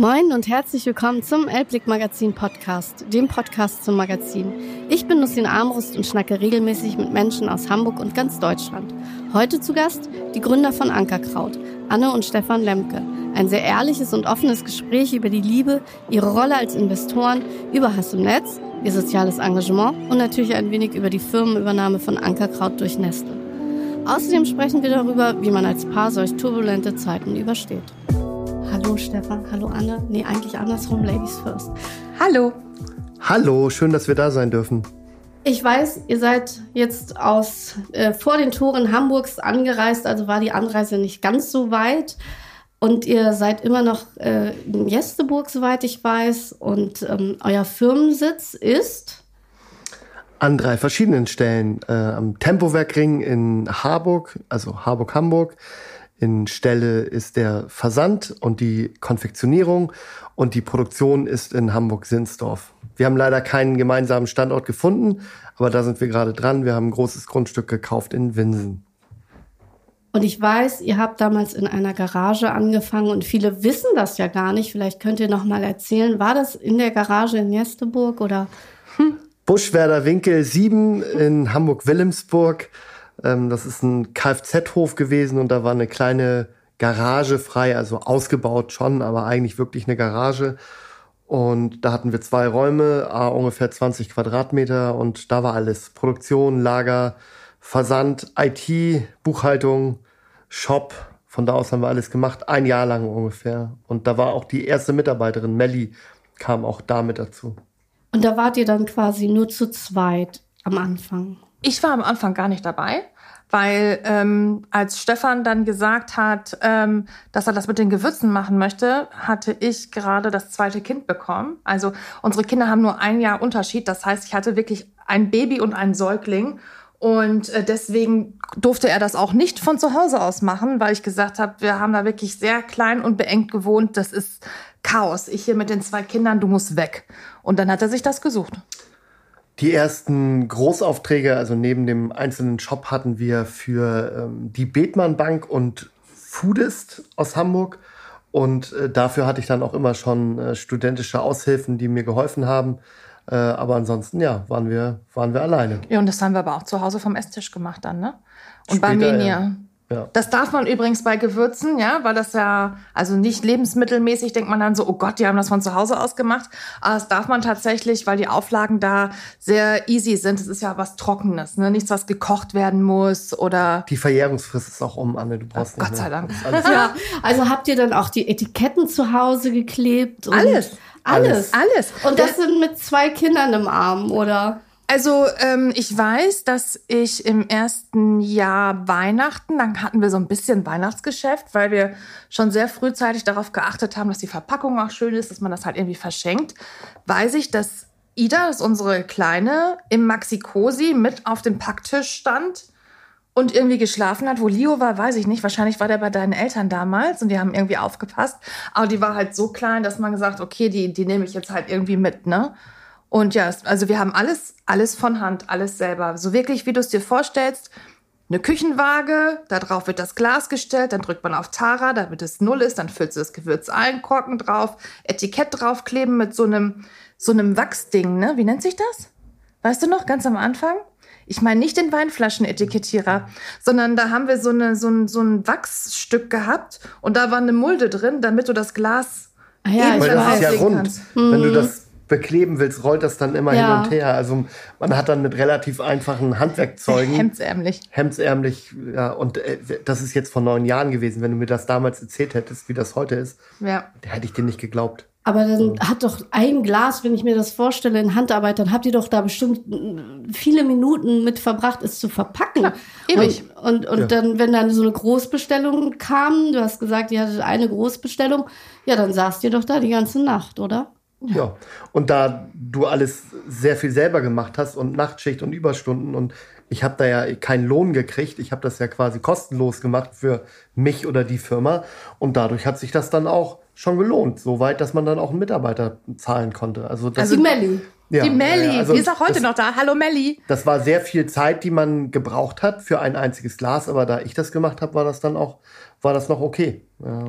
Moin und herzlich willkommen zum Elblick Magazin Podcast, dem Podcast zum Magazin. Ich bin Lucien Armbrust und schnacke regelmäßig mit Menschen aus Hamburg und ganz Deutschland. Heute zu Gast die Gründer von Ankerkraut, Anne und Stefan Lemke. Ein sehr ehrliches und offenes Gespräch über die Liebe, ihre Rolle als Investoren, über Hass im Netz, ihr soziales Engagement und natürlich ein wenig über die Firmenübernahme von Ankerkraut durch Nestle. Außerdem sprechen wir darüber, wie man als Paar solch turbulente Zeiten übersteht. Hallo Stefan, hallo Anne. Nee, eigentlich andersrum, Ladies first. Hallo. Hallo, schön, dass wir da sein dürfen. Ich weiß, ihr seid jetzt aus äh, vor den Toren Hamburgs angereist, also war die Anreise nicht ganz so weit. Und ihr seid immer noch äh, in Jesteburg, soweit ich weiß. Und ähm, euer Firmensitz ist? An drei verschiedenen Stellen. Äh, am Tempowerkring in Harburg, also Harburg-Hamburg. In Stelle ist der Versand und die Konfektionierung und die Produktion ist in Hamburg-Sinsdorf. Wir haben leider keinen gemeinsamen Standort gefunden, aber da sind wir gerade dran. Wir haben ein großes Grundstück gekauft in Winsen. Und ich weiß, ihr habt damals in einer Garage angefangen und viele wissen das ja gar nicht. Vielleicht könnt ihr noch mal erzählen, war das in der Garage in Jesteburg oder? Hm? Buschwerder Winkel 7 in Hamburg-Wilhelmsburg. Ähm, das ist ein Kfz-Hof gewesen und da war eine kleine Garage frei, also ausgebaut schon, aber eigentlich wirklich eine Garage. Und da hatten wir zwei Räume, ungefähr 20 Quadratmeter und da war alles. Produktion, Lager, Versand, IT, Buchhaltung, Shop. Von da aus haben wir alles gemacht, ein Jahr lang ungefähr. Und da war auch die erste Mitarbeiterin, Melli, kam auch damit dazu. Und da wart ihr dann quasi nur zu zweit am Anfang? Ich war am Anfang gar nicht dabei, weil ähm, als Stefan dann gesagt hat, ähm, dass er das mit den Gewürzen machen möchte, hatte ich gerade das zweite Kind bekommen. Also unsere Kinder haben nur ein Jahr Unterschied. Das heißt, ich hatte wirklich ein Baby und einen Säugling. Und äh, deswegen durfte er das auch nicht von zu Hause aus machen, weil ich gesagt habe, wir haben da wirklich sehr klein und beengt gewohnt. Das ist Chaos. Ich hier mit den zwei Kindern, du musst weg. Und dann hat er sich das gesucht. Die ersten Großaufträge, also neben dem einzelnen Shop, hatten wir für ähm, die Bethmann Bank und Foodist aus Hamburg. Und äh, dafür hatte ich dann auch immer schon äh, studentische Aushilfen, die mir geholfen haben. Äh, aber ansonsten, ja, waren wir, waren wir alleine. Ja, und das haben wir aber auch zu Hause vom Esstisch gemacht dann, ne? Und Später, bei Menia. Ja. Ja. Das darf man übrigens bei Gewürzen, ja, weil das ja, also nicht lebensmittelmäßig denkt man dann so, oh Gott, die haben das von zu Hause aus gemacht. Aber das darf man tatsächlich, weil die Auflagen da sehr easy sind. Es ist ja was Trockenes, ne? Nichts, was gekocht werden muss oder. Die Verjährungsfrist ist auch um, Anne, du brauchst Ach, Gott sei Dank. ja, also habt ihr dann auch die Etiketten zu Hause geklebt? alles. Alles. Alles. Und das sind mit zwei Kindern im Arm, oder? Also ähm, ich weiß, dass ich im ersten Jahr Weihnachten, dann hatten wir so ein bisschen Weihnachtsgeschäft, weil wir schon sehr frühzeitig darauf geachtet haben, dass die Verpackung auch schön ist, dass man das halt irgendwie verschenkt. Weiß ich, dass Ida, das ist unsere Kleine, im Maxi-Cosi mit auf dem Packtisch stand und irgendwie geschlafen hat. Wo Leo war, weiß ich nicht. Wahrscheinlich war der bei deinen Eltern damals und die haben irgendwie aufgepasst. Aber die war halt so klein, dass man gesagt, okay, die, die nehme ich jetzt halt irgendwie mit, ne? Und ja, also wir haben alles, alles von Hand, alles selber. So wirklich, wie du es dir vorstellst. Eine Küchenwaage, da drauf wird das Glas gestellt, dann drückt man auf Tara, damit es null ist, dann füllst du das Gewürz ein, Korken drauf, Etikett draufkleben mit so einem, so einem Wachsding, ne? Wie nennt sich das? Weißt du noch, ganz am Anfang? Ich meine nicht den Weinflaschenetikettierer, sondern da haben wir so, eine, so, ein, so ein Wachsstück gehabt und da war eine Mulde drin, damit du das Glas ah ja, eben das ist ja rund. Kannst. Wenn du mhm. das bekleben willst, rollt das dann immer ja. hin und her. Also man hat dann mit relativ einfachen Handwerkzeugen. Hemdsärmlich. Hemdsärmlich, ja. Und äh, das ist jetzt vor neun Jahren gewesen. Wenn du mir das damals erzählt hättest, wie das heute ist, ja. hätte ich dir nicht geglaubt. Aber dann hat doch ein Glas, wenn ich mir das vorstelle, in Handarbeit, dann habt ihr doch da bestimmt viele Minuten mit verbracht, es zu verpacken. Ja, ewig. Und, und, und ja. dann, wenn dann so eine Großbestellung kam, du hast gesagt, ihr hattet eine Großbestellung, ja, dann saßt ihr doch da die ganze Nacht, oder? Ja. Und da du alles sehr viel selber gemacht hast und Nachtschicht und Überstunden und ich habe da ja keinen Lohn gekriegt, ich habe das ja quasi kostenlos gemacht für mich oder die Firma und dadurch hat sich das dann auch schon gelohnt, soweit, dass man dann auch einen Mitarbeiter zahlen konnte. Also, das also die Melli. Ja, die Melli, also die ist auch heute das, noch da. Hallo Melli. Das war sehr viel Zeit, die man gebraucht hat für ein einziges Glas, aber da ich das gemacht habe, war das dann auch, war das noch okay.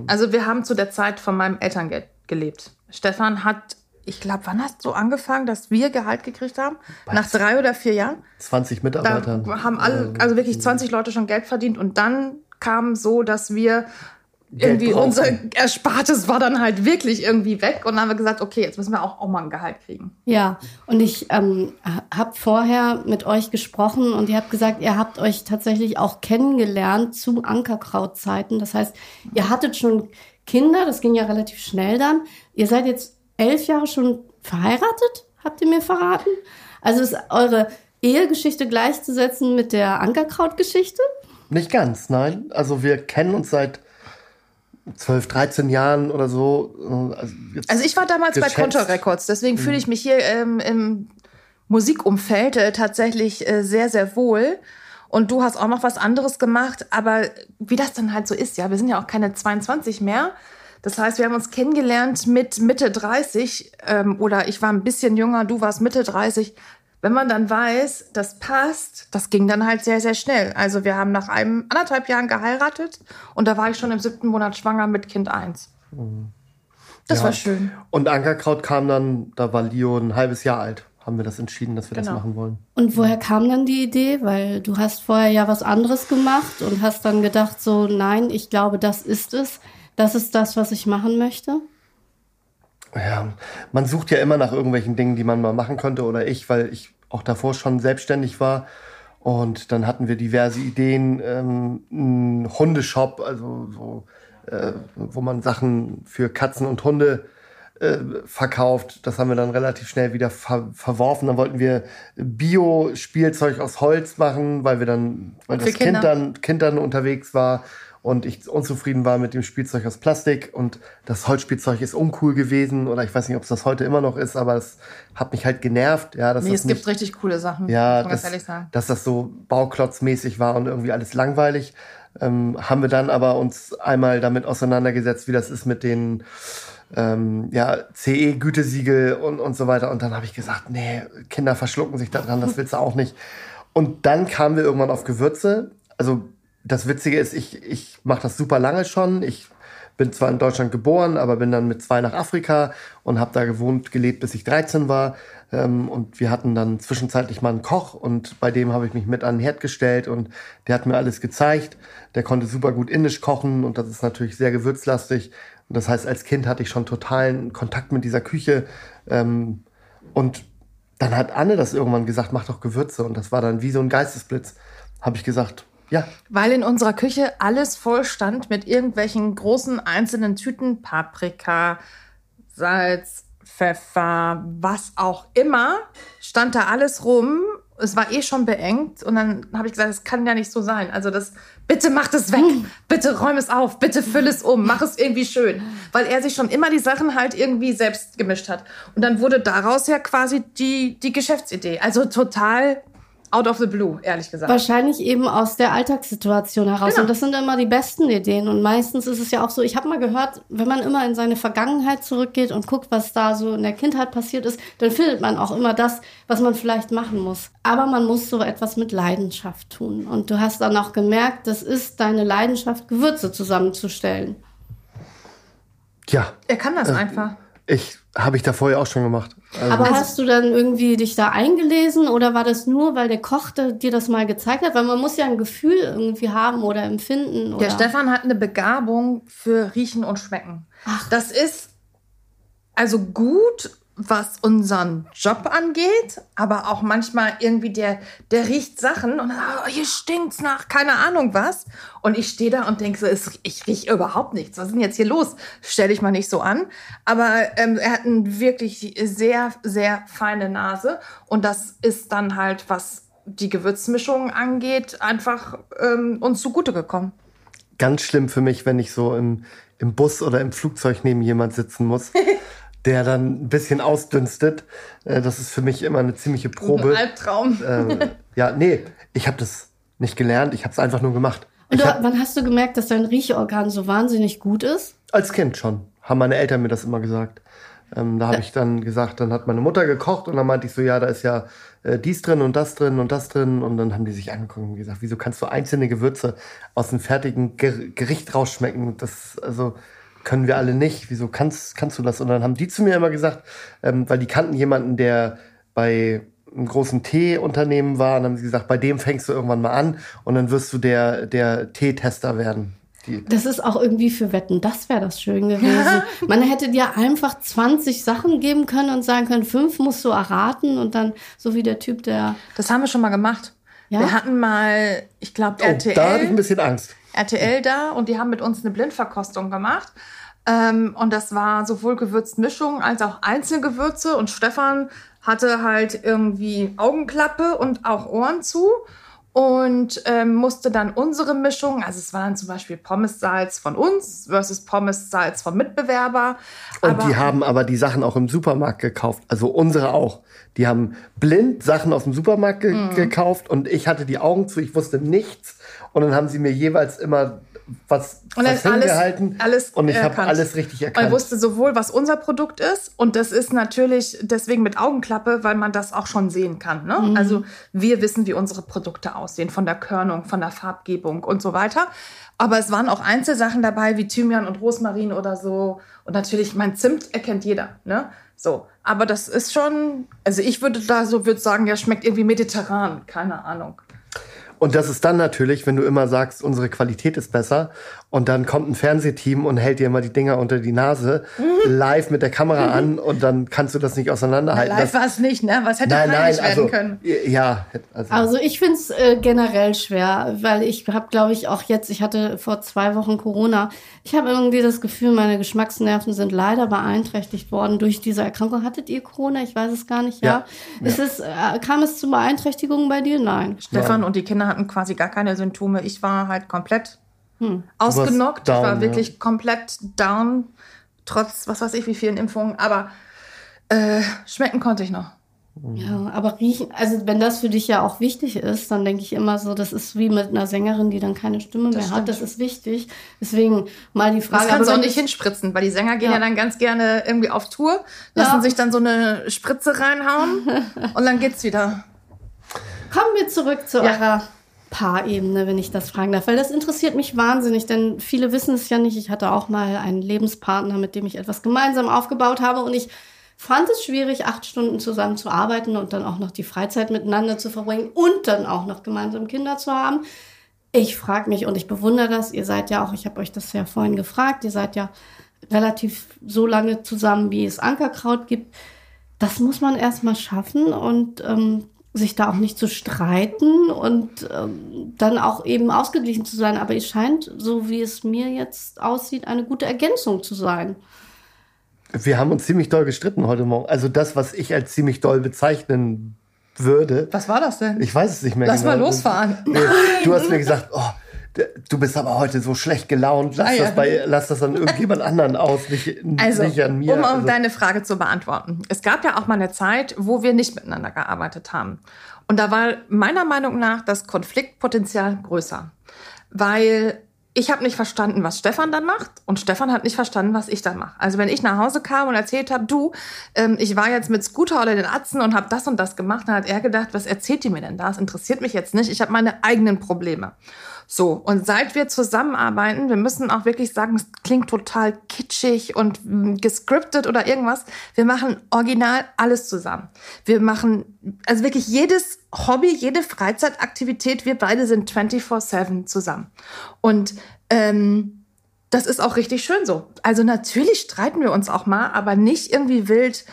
Also wir haben zu der Zeit von meinem Elterngeld gelebt. Stefan hat, ich glaube, wann hast du angefangen, dass wir Gehalt gekriegt haben? Nach drei oder vier Jahren? 20 Mitarbeitern. Da haben alle, also wirklich 20 Leute schon Geld verdient und dann kam so, dass wir Geld irgendwie brauchen. unser Erspartes war dann halt wirklich irgendwie weg und dann haben wir gesagt, okay, jetzt müssen wir auch, auch mal ein Gehalt kriegen. Ja, und ich ähm, habe vorher mit euch gesprochen und ihr habt gesagt, ihr habt euch tatsächlich auch kennengelernt zu Ankerkrautzeiten. Das heißt, ihr hattet schon Kinder, das ging ja relativ schnell dann. Ihr seid jetzt elf Jahre schon verheiratet, habt ihr mir verraten. Also ist eure Ehegeschichte gleichzusetzen mit der Ankerkrautgeschichte? Nicht ganz, nein. Also wir kennen uns seit 12, 13 Jahren oder so. Also, jetzt Also ich war damals bei geschätzt. Conto Records, deswegen fühle ich mich hier ähm, im Musikumfeld äh, tatsächlich äh, sehr, sehr wohl. Und du hast auch noch was anderes gemacht, aber wie das dann halt so ist, ja, wir sind ja auch keine 22 mehr. Das heißt, wir haben uns kennengelernt mit Mitte 30 ähm, oder ich war ein bisschen jünger, du warst Mitte 30. Wenn man dann weiß, das passt, das ging dann halt sehr, sehr schnell. Also wir haben nach einem anderthalb Jahren geheiratet und da war ich schon im siebten Monat schwanger mit Kind 1. Das Ja. war schön. Und Ankerkraut kam dann, da war Leo ein halbes Jahr alt, haben wir das entschieden, dass wir das Genau. machen wollen. Und woher kam dann die Idee? Weil du hast vorher ja was anderes gemacht und hast dann gedacht, so, nein, ich glaube, das ist es. Das ist das, was ich machen möchte. Ja, man sucht ja immer nach irgendwelchen Dingen, die man mal machen könnte oder ich, weil ich auch davor schon selbstständig war. Und dann hatten wir diverse Ideen, ähm, ein Hundeshop, also so, äh, wo man Sachen für Katzen und Hunde äh, verkauft. Das haben wir dann relativ schnell wieder ver verworfen. Dann wollten wir Bio-Spielzeug aus Holz machen, weil wir dann, weil das Kind dann, Kind dann unterwegs war und ich unzufrieden war mit dem Spielzeug aus Plastik und das Holzspielzeug ist uncool gewesen oder ich weiß nicht, ob es das heute immer noch ist, aber es hat mich halt genervt. Ja, dass Nee, das es gibt nicht, richtig coole Sachen. ja, ganz dass, ehrlich sagen. dass das so bauklotzmäßig war und irgendwie alles langweilig. Ähm, haben wir dann aber uns einmal damit auseinandergesetzt, wie das ist mit den ähm, ja, CE-Gütesiegel und, und so weiter. Und dann habe ich gesagt, nee, Kinder verschlucken sich da dran, das willst du auch nicht. Und dann kamen wir irgendwann auf Gewürze. Also das Witzige ist, ich, ich mache das super lange schon. Ich bin zwar in Deutschland geboren, aber bin dann mit zwei nach Afrika und habe da gewohnt, gelebt, bis ich 13 war. Ähm, und wir hatten dann zwischenzeitlich mal einen Koch und bei dem habe ich mich mit an den Herd gestellt und der hat mir alles gezeigt. Der konnte super gut indisch kochen und das ist natürlich sehr gewürzlastig. Und das heißt, als Kind hatte ich schon totalen Kontakt mit dieser Küche. Ähm, und dann hat Anne das irgendwann gesagt, mach doch Gewürze. Und das war dann wie so ein Geistesblitz. Habe ich gesagt, ja, Weil in unserer Küche alles voll stand mit irgendwelchen großen einzelnen Tüten, Paprika, Salz, Pfeffer, was auch immer, stand da alles rum. Es war eh schon beengt und dann habe ich gesagt, das kann ja nicht so sein. Also das, bitte mach das weg, bitte räum es auf, bitte füll es um, mach es irgendwie schön. Weil er sich schon immer die Sachen halt irgendwie selbst gemischt hat. Und dann wurde daraus ja quasi die, die Geschäftsidee. Also total out of the blue, ehrlich gesagt. Wahrscheinlich eben aus der Alltagssituation heraus. Genau. Und das sind immer die besten Ideen. Und meistens ist es ja auch so, ich habe mal gehört, wenn man immer in seine Vergangenheit zurückgeht und guckt, was da so in der Kindheit passiert ist, dann findet man auch immer das, was man vielleicht machen muss. Aber man muss so etwas mit Leidenschaft tun. Und du hast dann auch gemerkt, das ist deine Leidenschaft, Gewürze zusammenzustellen. ja, Er kann das einfach. Ich habe ich da vorher auch schon gemacht. Also, Aber hast du dann irgendwie dich da eingelesen oder war das nur, weil der Koch da- dir das mal gezeigt hat? Weil man muss ja ein Gefühl irgendwie haben oder empfinden. Oder Der Stefan hat eine Begabung für Riechen und Schmecken. Das ist also gut, was unseren Job angeht, aber auch manchmal irgendwie der, der riecht Sachen und dann, oh, hier stinkt's nach keine Ahnung was. Und ich stehe da und denke so, es- ich rieche überhaupt nichts. Was ist denn jetzt hier los? Stell dich mal nicht so an. Aber ähm, er hat eine wirklich sehr, sehr feine Nase. Und das ist dann halt, was die Gewürzmischung angeht, einfach ähm, uns zugute gekommen. ganz schlimm für mich, wenn ich so im, im Bus oder im Flugzeug neben jemand sitzen muss, der dann ein bisschen ausdünstet. Äh, Das ist für mich immer eine ziemliche Probe. Ein Albtraum. Ähm, ja, nee, ich habe das nicht gelernt, ich habe es einfach nur gemacht. Und du, hab, wann hast du gemerkt, dass dein Riechorgan so wahnsinnig gut ist? als Kind schon, haben meine Eltern mir das immer gesagt. Ähm, da habe ich dann gesagt, dann hat meine Mutter gekocht und dann meinte ich so, ja, da ist ja äh, dies drin und das drin und das drin. Und dann haben die sich angeguckt und gesagt, wieso kannst du einzelne Gewürze aus einem fertigen Ger Gericht rausschmecken? Das, also, können wir alle nicht. Wieso kannst, kannst du das? Und dann haben die zu mir immer gesagt, ähm, weil die kannten jemanden, der bei einem großen Teeunternehmen war, und dann haben sie gesagt, bei dem fängst du irgendwann mal an und dann wirst du der, der Teetester werden. Die das ist auch irgendwie für Wetten, das wäre das schön gewesen. Man hätte dir einfach 20 Sachen geben können und sagen können, fünf musst du erraten und dann so wie der Typ, der. Das haben wir schon mal gemacht. Ja? Wir hatten mal, ich glaube, oh, RTL. Da hatte ich ein bisschen Angst. RTL da und die haben mit uns eine Blindverkostung gemacht. Ähm, und das war sowohl Gewürzmischung als auch Einzelgewürze. Und Stefan hatte halt irgendwie Augenklappe und auch Ohren zu und ähm, musste dann unsere Mischung, also es war dann zum Beispiel Pommes-Salz von uns versus Pommes-Salz vom Mitbewerber. Und aber, die haben aber die Sachen auch im Supermarkt gekauft, also unsere auch. Die haben blind Sachen aus dem Supermarkt ge mm. gekauft und ich hatte die Augen zu, ich wusste nichts. Und dann haben sie mir jeweils immer was, und was hingehalten alles, alles und ich habe alles richtig erkannt. Man wusste sowohl, was unser Produkt ist und das ist natürlich deswegen mit Augenklappe, weil man das auch schon sehen kann. Ne? Mhm. Also wir wissen, wie unsere Produkte aussehen, von der Körnung, von der Farbgebung und so weiter. Aber es waren auch Einzelsachen dabei, wie Thymian und Rosmarin oder so. Und natürlich, mein Zimt erkennt jeder. Ne? So, aber das ist schon, also ich würde da so würde sagen, ja, schmeckt irgendwie mediterran, keine Ahnung. Und das ist dann natürlich, wenn du immer sagst, unsere Qualität ist besser und dann kommt ein Fernsehteam und hält dir immer die Dinger unter die Nase, mhm. live mit der Kamera mhm. an und dann kannst du das nicht auseinanderhalten. Na, live war es nicht, ne? Was hätte nein, nein, werden also, können? Ja. Also, also ich finde es äh, generell schwer, weil ich habe, glaube ich, auch jetzt, ich hatte vor zwei Wochen Corona, ich habe irgendwie das Gefühl, meine Geschmacksnerven sind leider beeinträchtigt worden durch diese Erkrankung. Hattet ihr Corona? Ich weiß es gar nicht, ja. ja. Ist Es, äh, kam es zu Beeinträchtigungen bei dir? Nein. Stefan und die Kinder hatten quasi gar keine Symptome. Ich war halt komplett hm. ausgenockt. Down, ich war wirklich ja. komplett down, trotz was weiß ich wie vielen Impfungen. Aber äh, schmecken konnte ich noch. Ja, aber riechen, also wenn das für dich ja auch wichtig ist, dann denke ich immer so, das ist wie mit einer Sängerin, die dann keine Stimme das mehr stimmt. hat. Das ist wichtig. Deswegen mal die Frage. Das kannst du auch nicht hinspritzen, weil die Sänger gehen ja. ja dann ganz gerne irgendwie auf Tour, lassen ja. sich dann so eine Spritze reinhauen und dann geht's wieder. Kommen wir zurück zu ja. eurer Paarebene, wenn ich das fragen darf, weil das interessiert mich wahnsinnig, denn viele wissen es ja nicht. Ich hatte auch mal einen Lebenspartner, mit dem ich etwas gemeinsam aufgebaut habe und ich fand es schwierig, acht Stunden zusammen zu arbeiten und dann auch noch die Freizeit miteinander zu verbringen und dann auch noch gemeinsam Kinder zu haben. Ich frage mich und ich bewundere das. Ihr seid ja auch, ich habe euch das ja vorhin gefragt, ihr seid ja relativ so lange zusammen, wie es Ankerkraut gibt. Das muss man erstmal schaffen und ähm, sich da auch nicht zu streiten und ähm, dann auch eben ausgeglichen zu sein. Aber es scheint, so wie es mir jetzt aussieht, eine gute Ergänzung zu sein. Wir haben uns ziemlich doll gestritten heute Morgen. Also das, was ich als ziemlich doll bezeichnen würde. Was war das denn? Ich weiß es nicht mehr Lass genau. mal losfahren. Du hast mir gesagt, oh, du bist aber heute so schlecht gelaunt, lass, ah, ja. das, bei, lass das an irgendjemand anderen aus, nicht, also, nicht an mir. Um also. deine Frage zu beantworten. Es gab ja auch mal eine Zeit, wo wir nicht miteinander gearbeitet haben. Und da war meiner Meinung nach das Konfliktpotenzial größer. Weil ich habe nicht verstanden, was Stefan dann macht und Stefan hat nicht verstanden, was ich dann mache. Also wenn ich nach Hause kam und erzählt habe, du, ähm, ich war jetzt mit Scooter oder den Atzen und habe das und das gemacht, dann hat er gedacht, was erzählt ihr mir denn da? Das interessiert mich jetzt nicht. Ich habe meine eigenen Probleme. So, und seit wir zusammenarbeiten, wir müssen auch wirklich sagen, es klingt total kitschig und mm, gescriptet oder irgendwas. Wir machen original alles zusammen. Wir machen, also wirklich jedes Hobby, jede Freizeitaktivität, wir beide sind 24-7 zusammen. Und ähm, das ist auch richtig schön so. Also natürlich streiten wir uns auch mal, aber nicht irgendwie wild.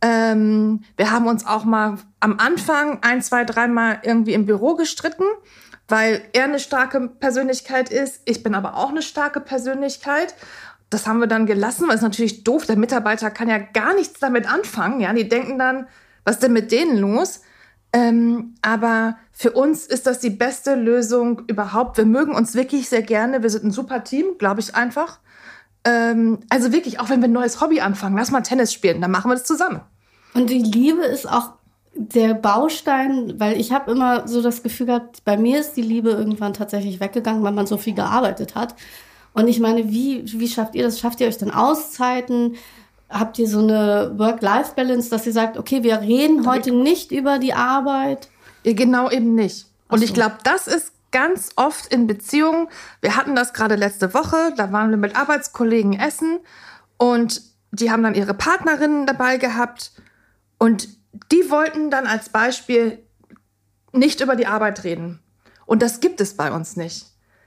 Ähm, wir haben uns auch mal am Anfang ein, zwei, dreimal irgendwie im Büro gestritten weil er eine starke Persönlichkeit ist. Ich bin aber auch eine starke Persönlichkeit. Das haben wir dann gelassen, weil es natürlich doof. Der Mitarbeiter kann ja gar nichts damit anfangen. Ja, die denken dann, was ist denn mit denen los? Ähm, aber für uns ist das die beste Lösung überhaupt. Wir mögen uns wirklich sehr gerne. Wir sind ein super Team, glaube ich einfach. Ähm, also wirklich, auch wenn wir ein neues Hobby anfangen, lass mal Tennis spielen, dann machen wir das zusammen. Und die Liebe ist auch der Baustein, weil ich habe immer so das Gefühl gehabt, bei mir ist die Liebe irgendwann tatsächlich weggegangen, weil man so viel gearbeitet hat. Und ich meine, wie, wie schafft ihr das? Schafft ihr euch dann Auszeiten? Habt ihr so eine Work-Life-Balance, dass ihr sagt, okay, wir reden heute nicht über die Arbeit? Genau eben nicht. Und so. ich glaube, das ist ganz oft in Beziehungen. Wir hatten das gerade letzte Woche, da waren wir mit Arbeitskollegen essen und die haben dann ihre Partnerinnen dabei gehabt und die wollten dann als Beispiel nicht über die Arbeit reden. Und das gibt es bei uns nicht.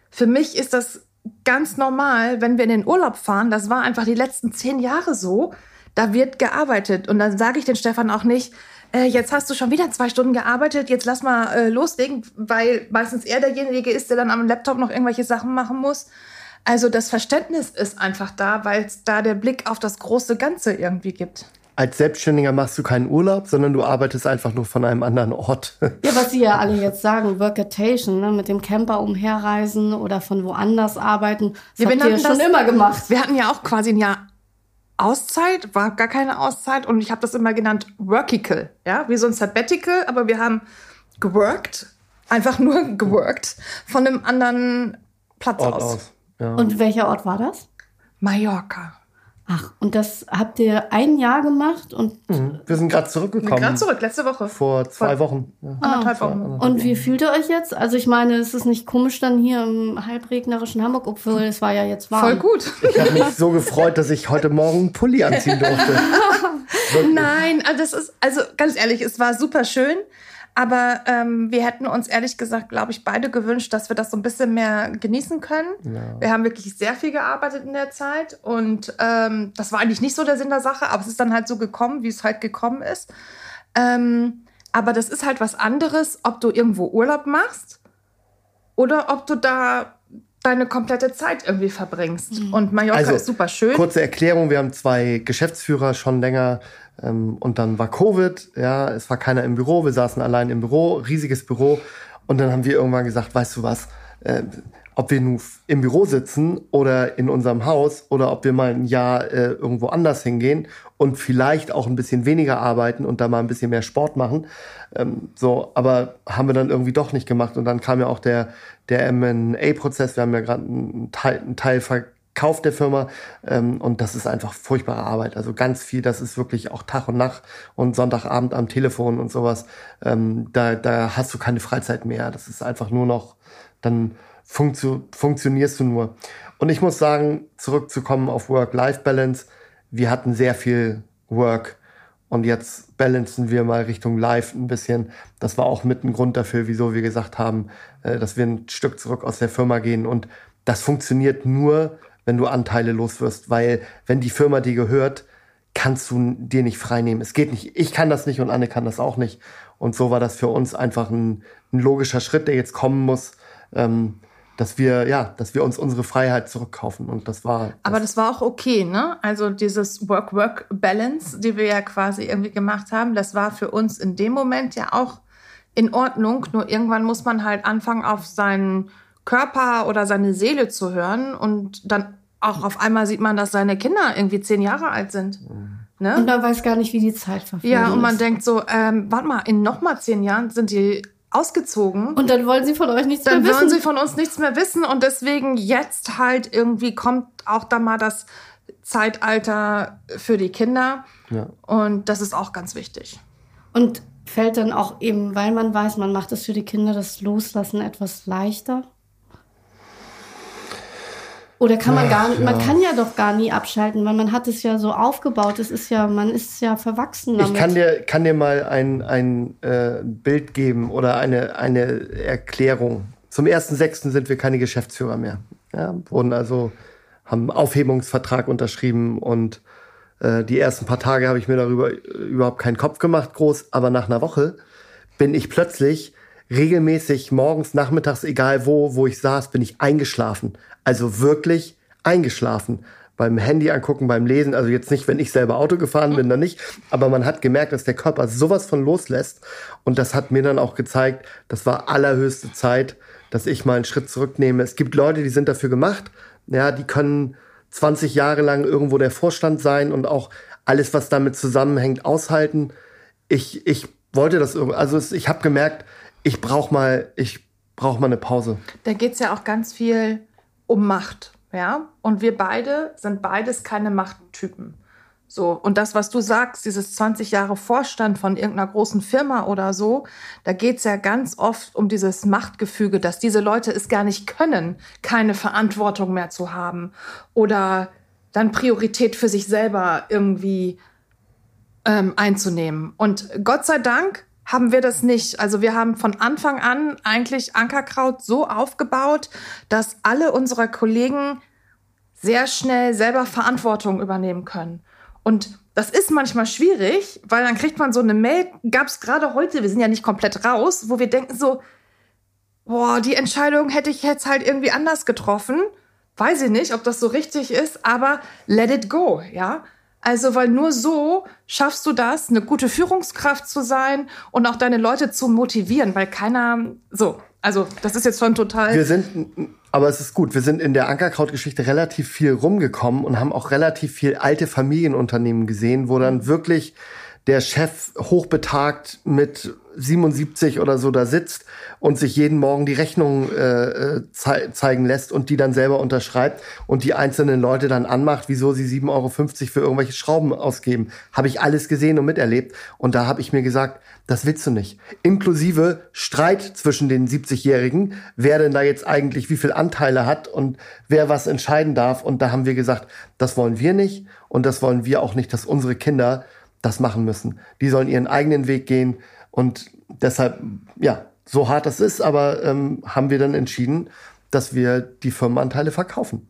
Für mich ist das ganz normal, wenn wir in den Urlaub fahren. Das war einfach die letzten zehn Jahre so. Da wird gearbeitet. Und dann sage ich den Stefan auch nicht, äh, jetzt hast du schon wieder zwei Stunden gearbeitet, jetzt lass mal äh, loslegen, weil meistens er derjenige ist, der dann am Laptop noch irgendwelche Sachen machen muss. Also das Verständnis ist einfach da, weil es da der Blick auf das große Ganze irgendwie gibt als Selbstständiger machst du keinen Urlaub, sondern du arbeitest einfach nur von einem anderen Ort. Ja, was Sie ja alle jetzt sagen, Workation, ne, mit dem Camper umherreisen oder von woanders arbeiten. Das habt ihr ja schon das, immer gemacht. Wir hatten ja auch quasi ein Jahr Auszeit, war gar keine Auszeit und ich habe das immer genannt Workical, ja, wie so ein Sabbatical, aber wir haben geworkt, einfach nur geworkt von einem anderen Platz Ort aus. aus ja. Und welcher Ort war das? Mallorca. Ach, und das habt ihr ein Jahr gemacht und. Mhm. Wir sind gerade zurückgekommen. Gerade zurück, letzte Woche. Vor zwei Vor Wochen. Ja. Anderthalb Wochen. Und wie fühlt ihr euch jetzt? Also ich meine, es ist nicht komisch dann hier im halbregnerischen Hamburg, obwohl es war ja jetzt warm. Voll gut. Ich habe mich so gefreut, dass ich heute Morgen einen Pulli anziehen durfte. Nein, also das ist, also ganz ehrlich, es war super schön. Aber ähm, wir hätten uns ehrlich gesagt, glaube ich, beide gewünscht, dass wir das so ein bisschen mehr genießen können. Ja. Wir haben wirklich sehr viel gearbeitet in der Zeit und ähm, das war eigentlich nicht so der Sinn der Sache, aber es ist dann halt so gekommen, wie es halt gekommen ist. Ähm, aber das ist halt was anderes, ob du irgendwo Urlaub machst oder ob du da deine komplette Zeit irgendwie verbringst. Mhm. Und Mallorca also, ist super schön. Kurze Erklärung, wir haben zwei Geschäftsführer schon länger und dann war Covid, ja, es war keiner im Büro, wir saßen allein im Büro, riesiges Büro und dann haben wir irgendwann gesagt, weißt du was, äh, ob wir nun im Büro sitzen oder in unserem Haus oder ob wir mal ein Jahr äh, irgendwo anders hingehen und vielleicht auch ein bisschen weniger arbeiten und da mal ein bisschen mehr Sport machen. Ähm, so, aber haben wir dann irgendwie doch nicht gemacht und dann kam ja auch der der M&A-Prozess. Wir haben ja gerade einen Teil, einen Teil verkauft der Firma ähm, und das ist einfach furchtbare Arbeit. Also ganz viel, das ist wirklich auch Tag und Nacht und Sonntagabend am Telefon und sowas. Ähm, da, da hast du keine Freizeit mehr. Das ist einfach nur noch dann funktio funktionierst du nur. Und ich muss sagen, zurückzukommen auf Work-Life-Balance, wir hatten sehr viel Work und jetzt balancen wir mal Richtung Live ein bisschen. Das war auch mit ein Grund dafür, wieso wir gesagt haben, äh, dass wir ein Stück zurück aus der Firma gehen. Und das funktioniert nur, wenn du Anteile los wirst, weil wenn die Firma dir gehört, kannst du dir nicht freinehmen. Es geht nicht. Ich kann das nicht und Anne kann das auch nicht. Und so war das für uns einfach ein, ein logischer Schritt, der jetzt kommen muss. Ähm, dass wir, ja, dass wir uns unsere Freiheit zurückkaufen. Und das war. Das Aber das war auch okay, ne? Also dieses Work-Work-Balance, die wir ja quasi irgendwie gemacht haben, das war für uns in dem Moment ja auch in Ordnung. Nur irgendwann muss man halt anfangen, auf seinen Körper oder seine Seele zu hören. Und dann auch auf einmal sieht man, dass seine Kinder irgendwie zehn Jahre alt sind. Ne? Und man weiß gar nicht, wie die Zeit verfliegt. Ja, und man ist. denkt so, ähm, warte mal, in noch mal zehn Jahren sind die ausgezogen. Und dann wollen sie von euch nichts mehr wissen. Dann wollen sie von uns nichts mehr wissen und deswegen jetzt halt irgendwie kommt auch da mal das Zeitalter für die Kinder. Ja. Und das ist auch ganz wichtig. Und fällt dann auch eben, weil man weiß, man macht es für die Kinder, das Loslassen etwas leichter? Oder kann man gar nicht, man kann ja doch gar nie abschalten, weil man hat es ja so aufgebaut. Es ist ja, man ist ja verwachsen damit. Ich kann dir, kann dir mal ein, ein äh, Bild geben oder eine, eine Erklärung. Zum 1.6. sind wir keine Geschäftsführer mehr. Ja, wurden also, haben einen Aufhebungsvertrag unterschrieben und äh, die ersten paar Tage habe ich mir darüber überhaupt keinen Kopf gemacht, groß, aber nach einer Woche bin ich plötzlich regelmäßig morgens, nachmittags, egal wo, wo ich saß, bin ich eingeschlafen. Also wirklich eingeschlafen. Beim Handy angucken, beim Lesen, also jetzt nicht, wenn ich selber Auto gefahren bin, dann nicht. Aber man hat gemerkt, dass der Körper sowas von loslässt. Und das hat mir dann auch gezeigt, das war allerhöchste Zeit, dass ich mal einen Schritt zurücknehme. Es gibt Leute, die sind dafür gemacht. Ja, die können 20 Jahre lang irgendwo der Vorstand sein und auch alles, was damit zusammenhängt, aushalten. Ich, ich wollte das irgendwie, also ich habe gemerkt, ich brauche mal, ich brauche mal eine Pause. Da geht es ja auch ganz viel um Macht, ja. Und wir beide sind beides keine Machttypen. So, und das, was du sagst, dieses 20 Jahre Vorstand von irgendeiner großen Firma oder so, da geht's ja ganz oft um dieses Machtgefüge, dass diese Leute es gar nicht können, keine Verantwortung mehr zu haben oder dann Priorität für sich selber irgendwie ähm, einzunehmen. Und Gott sei Dank haben wir das nicht. Also wir haben von Anfang an eigentlich Ankerkraut so aufgebaut, dass alle unsere Kollegen sehr schnell selber Verantwortung übernehmen können. Und das ist manchmal schwierig, weil dann kriegt man so eine Mail, gab es gerade heute, wir sind ja nicht komplett raus, wo wir denken so, boah, die Entscheidung hätte ich jetzt halt irgendwie anders getroffen. Weiß ich nicht, ob das so richtig ist, aber let it go, ja. Also, weil nur so schaffst du das, eine gute Führungskraft zu sein und auch deine Leute zu motivieren, weil keiner, so, also, das ist jetzt schon total. Wir sind aber es ist gut. Wir sind in der Ankerkraut-Geschichte relativ viel rumgekommen und haben auch relativ viel alte Familienunternehmen gesehen, wo dann wirklich der Chef hochbetagt mit 77 oder so da sitzt und sich jeden Morgen die Rechnung äh, äh ze zeigen lässt und die dann selber unterschreibt und die einzelnen Leute dann anmacht, wieso sie 7,50 Euro für irgendwelche Schrauben ausgeben. Habe ich alles gesehen und miterlebt. Und da habe ich mir gesagt, das willst du nicht. Inklusive Streit zwischen den 70-Jährigen, wer denn da jetzt eigentlich wie viel Anteile hat und wer was entscheiden darf. Und da haben wir gesagt, das wollen wir nicht und das wollen wir auch nicht, dass unsere Kinder das machen müssen. Die sollen ihren eigenen Weg gehen und deshalb, ja, so hart das ist, aber ähm, haben wir dann entschieden, dass wir die Firmenanteile verkaufen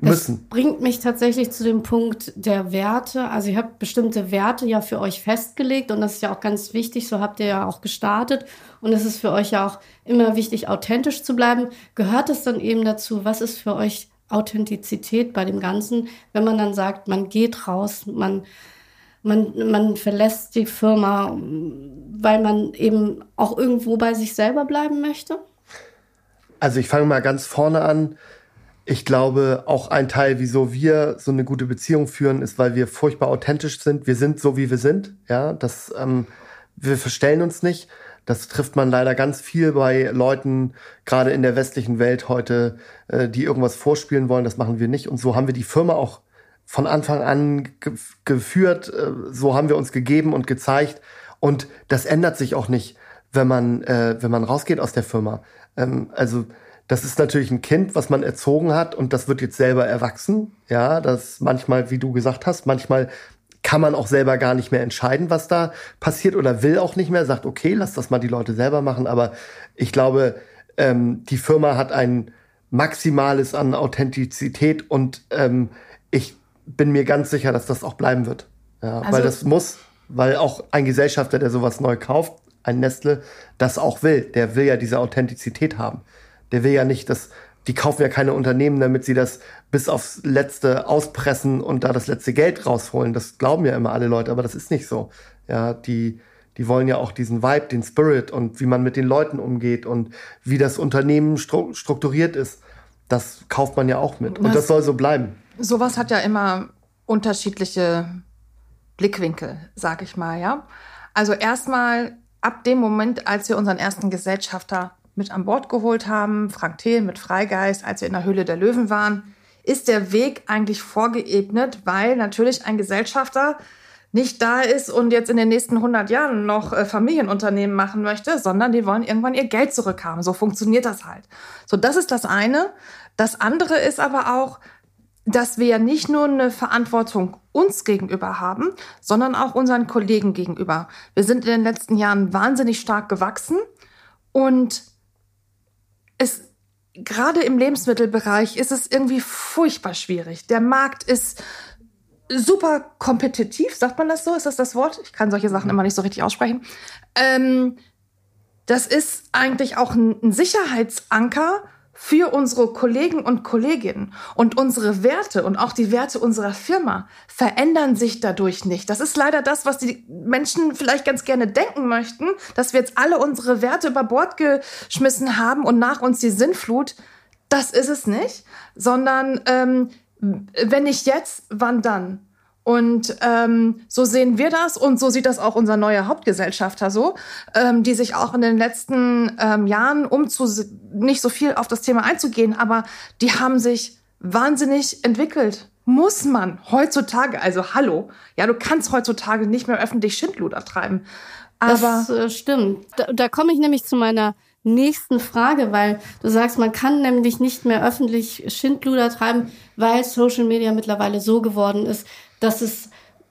müssen. Das bringt mich tatsächlich zu dem Punkt der Werte. Also ihr habt bestimmte Werte ja für euch festgelegt und das ist ja auch ganz wichtig. So habt ihr ja auch gestartet und es ist für euch ja auch immer wichtig, authentisch zu bleiben. Gehört es dann eben dazu? Was ist für euch Authentizität bei dem Ganzen, wenn man dann sagt, man geht raus, man man, man verlässt die Firma, weil man eben auch irgendwo bei sich selber bleiben möchte? Also ich fange mal ganz vorne an. Ich glaube, auch ein Teil, wieso wir so eine gute Beziehung führen, ist, weil wir furchtbar authentisch sind. Wir sind so, wie wir sind. Ja, das, ähm, wir verstellen uns nicht. Das trifft man leider ganz viel bei Leuten, gerade in der westlichen Welt heute, äh, die irgendwas vorspielen wollen. Das machen wir nicht. Und so haben wir die Firma auch von Anfang an ge geführt. Äh, so haben wir uns gegeben und gezeigt. Und das ändert sich auch nicht, wenn man, äh, wenn man rausgeht aus der Firma. Ähm, also das ist natürlich ein Kind, was man erzogen hat und das wird jetzt selber erwachsen. Ja, das manchmal, wie du gesagt hast, manchmal kann man auch selber gar nicht mehr entscheiden, was da passiert oder will auch nicht mehr, sagt, okay, lass das mal die Leute selber machen. Aber ich glaube, ähm, die Firma hat ein maximales an Authentizität und ähm, bin mir ganz sicher, dass das auch bleiben wird. Ja, also, weil das muss, weil auch ein Gesellschafter, der sowas neu kauft, ein Nestle, das auch will. Der will ja diese Authentizität haben. Der will ja nicht, dass die kaufen ja keine Unternehmen, damit sie das bis aufs letzte auspressen und da das letzte Geld rausholen. Das glauben ja immer alle Leute, aber das ist nicht so. Ja, die die wollen ja auch diesen Vibe, den Spirit und wie man mit den Leuten umgeht und wie das Unternehmen strukturiert ist. Das kauft man ja auch mit. Und das soll so bleiben. Sowas hat ja immer unterschiedliche Blickwinkel, sag ich mal, ja. Also erstmal ab dem Moment, als wir unseren ersten Gesellschafter mit an Bord geholt haben, Frank Thiel mit Freigeist, als wir in der Höhle der Löwen waren, ist der Weg eigentlich vorgeebnet, weil natürlich ein Gesellschafter nicht da ist und jetzt in den nächsten 100 Jahren noch äh, Familienunternehmen machen möchte, sondern die wollen irgendwann ihr Geld zurückhaben. So funktioniert das halt. So, das ist das eine. Das andere ist aber auch, dass wir ja nicht nur eine Verantwortung uns gegenüber haben, sondern auch unseren Kollegen gegenüber. Wir sind in den letzten Jahren wahnsinnig stark gewachsen und es gerade im Lebensmittelbereich ist es irgendwie furchtbar schwierig. Der Markt ist super kompetitiv, sagt man das so? Ist das das Wort? Ich kann solche Sachen immer nicht so richtig aussprechen. Ähm, das ist eigentlich auch ein Sicherheitsanker für unsere Kollegen und Kolleginnen. Und unsere Werte und auch die Werte unserer Firma verändern sich dadurch nicht. Das ist leider das, was die Menschen vielleicht ganz gerne denken möchten, dass wir jetzt alle unsere Werte über Bord geschmissen haben und nach uns die Sinnflut. Das ist es nicht, sondern ähm, wenn nicht jetzt, wann dann? Und ähm, so sehen wir das und so sieht das auch unser neuer Hauptgesellschafter so, ähm, die sich auch in den letzten ähm, Jahren, um zu nicht so viel auf das Thema einzugehen, aber die haben sich wahnsinnig entwickelt muss man heutzutage, also hallo, ja, du kannst heutzutage nicht mehr öffentlich Schindluder treiben. Aber das äh, stimmt. Da, da komme ich nämlich zu meiner nächsten Frage, weil du sagst, man kann nämlich nicht mehr öffentlich Schindluder treiben, weil Social Media mittlerweile so geworden ist, dass es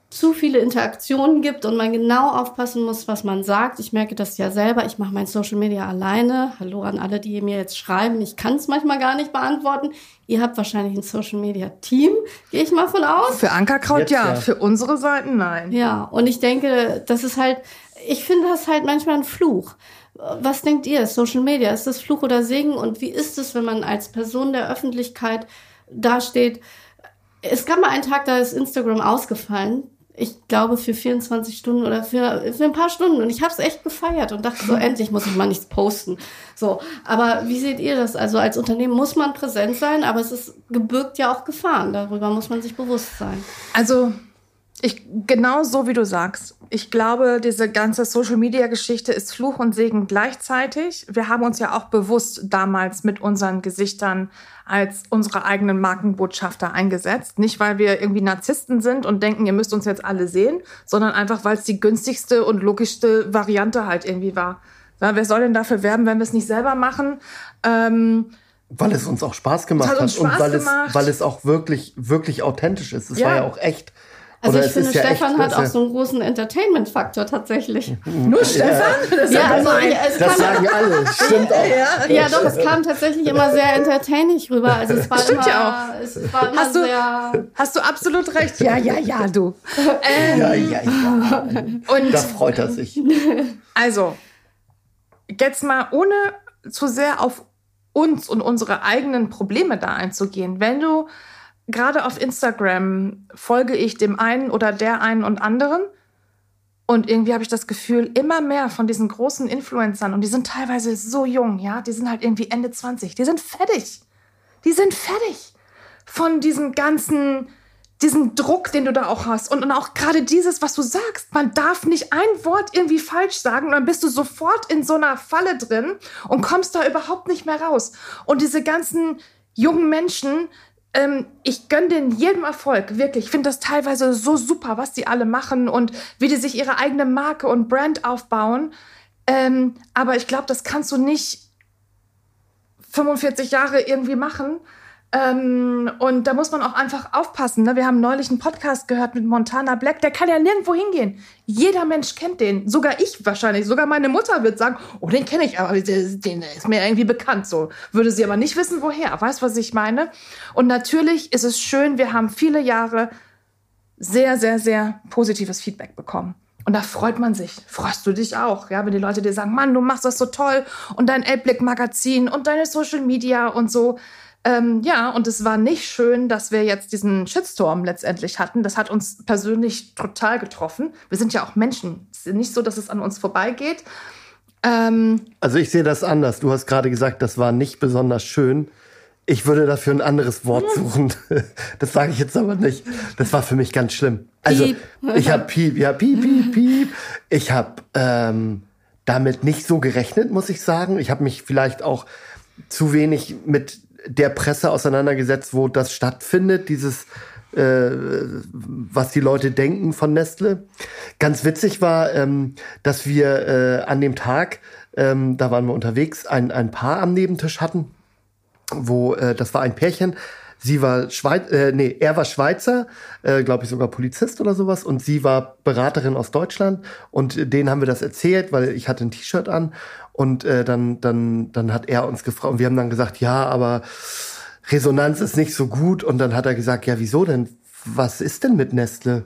zu viele Interaktionen gibt und man genau aufpassen muss, was man sagt. Ich merke das ja selber. Ich mache mein Social Media alleine. Hallo an alle, die mir jetzt schreiben. Ich kann es manchmal gar nicht beantworten. Ihr habt wahrscheinlich ein Social Media Team, gehe ich mal von aus. Für Ankerkraut ja. ja, für unsere Seiten nein. Ja, und ich denke, das ist halt, ich finde das halt manchmal ein Fluch. Was denkt ihr? Social Media, ist das Fluch oder Segen? Und wie ist es, wenn man als Person der Öffentlichkeit dasteht? Es gab mal einen Tag, da ist Instagram ausgefallen ich glaube, für 24 Stunden oder für, für ein paar Stunden. Und ich habe es echt gefeiert und dachte so, endlich muss ich mal nichts posten. So, aber wie seht ihr das? Also als Unternehmen muss man präsent sein, aber es ist gebirgt ja auch Gefahren. Darüber muss man sich bewusst sein. Also ich, genau so wie du sagst. Ich glaube, diese ganze Social Media Geschichte ist Fluch und Segen gleichzeitig. Wir haben uns ja auch bewusst damals mit unseren Gesichtern als unsere eigenen Markenbotschafter eingesetzt. Nicht, weil wir irgendwie Narzissten sind und denken, ihr müsst uns jetzt alle sehen, sondern einfach, weil es die günstigste und logischste Variante halt irgendwie war. Ja, wer soll denn dafür werben, wenn wir es nicht selber machen? Ähm, weil es uns auch Spaß gemacht hat, hat und weil gemacht. es, weil es auch wirklich, wirklich authentisch ist. Es ja. war ja auch echt. Also Oder ich finde, Stefan ja hat auch so einen großen Entertainment-Faktor tatsächlich. Nur Stefan? Das, ja, also, es das sagen alle, stimmt auch. Ja, ja, doch, es kam tatsächlich immer sehr entertaining rüber. Also es war stimmt immer, ja auch. Es war immer hast, du, sehr hast du absolut recht. Ja, ja, ja, du. Ähm, ja, ja, ja. Und da freut er sich. Also, jetzt mal ohne zu sehr auf uns und unsere eigenen Probleme da einzugehen. Wenn du gerade auf Instagram folge ich dem einen oder der einen und anderen. Und irgendwie habe ich das Gefühl, immer mehr von diesen großen Influencern, und die sind teilweise so jung, ja, die sind halt irgendwie Ende 20, die sind fertig. Die sind fertig von diesem ganzen, diesen Druck, den du da auch hast. Und, und auch gerade dieses, was du sagst. Man darf nicht ein Wort irgendwie falsch sagen, und dann bist du sofort in so einer Falle drin und kommst da überhaupt nicht mehr raus. Und diese ganzen jungen Menschen, ähm, ich gönne denen jedem Erfolg, wirklich. Ich finde das teilweise so super, was die alle machen und wie die sich ihre eigene Marke und Brand aufbauen. Ähm, aber ich glaube, das kannst du nicht 45 Jahre irgendwie machen. Ähm, und da muss man auch einfach aufpassen. Ne? Wir haben neulich einen Podcast gehört mit Montana Black. Der kann ja nirgendwo hingehen. Jeder Mensch kennt den. Sogar ich wahrscheinlich. Sogar meine Mutter wird sagen, oh, den kenne ich, aber den ist mir irgendwie bekannt. So würde sie aber nicht wissen, woher. Weißt du, was ich meine? Und natürlich ist es schön, wir haben viele Jahre sehr, sehr, sehr positives Feedback bekommen. Und da freut man sich. Freust du dich auch, ja, wenn die Leute dir sagen, Mann, du machst das so toll und dein Elblick-Magazin und deine Social Media und so. Ähm, ja, und es war nicht schön, dass wir jetzt diesen Shitstorm letztendlich hatten. Das hat uns persönlich total getroffen. Wir sind ja auch Menschen. Es ist nicht so, dass es an uns vorbeigeht. Ähm, also ich sehe das anders. Du hast gerade gesagt, das war nicht besonders schön. Ich würde dafür ein anderes Wort suchen. Das sage ich jetzt aber nicht. Das war für mich ganz schlimm. Also piep. ich habe piep, ja piep, piep, piep. Ich habe ähm, damit nicht so gerechnet, muss ich sagen. Ich habe mich vielleicht auch zu wenig mit der Presse auseinandergesetzt, wo das stattfindet, dieses äh, was die Leute denken von Nestle. Ganz witzig war, ähm, dass wir äh, an dem Tag, ähm, da waren wir unterwegs, ein, ein Paar am Nebentisch hatten, wo äh, das war ein Pärchen. Sie war Schweiz, äh, nee, er war Schweizer, äh, glaube ich sogar Polizist oder sowas, und sie war Beraterin aus Deutschland. Und denen haben wir das erzählt, weil ich hatte ein T-Shirt an und äh, dann, dann, dann hat er uns gefragt und wir haben dann gesagt, ja, aber Resonanz ist nicht so gut. Und dann hat er gesagt, ja, wieso denn? Was ist denn mit Nestle?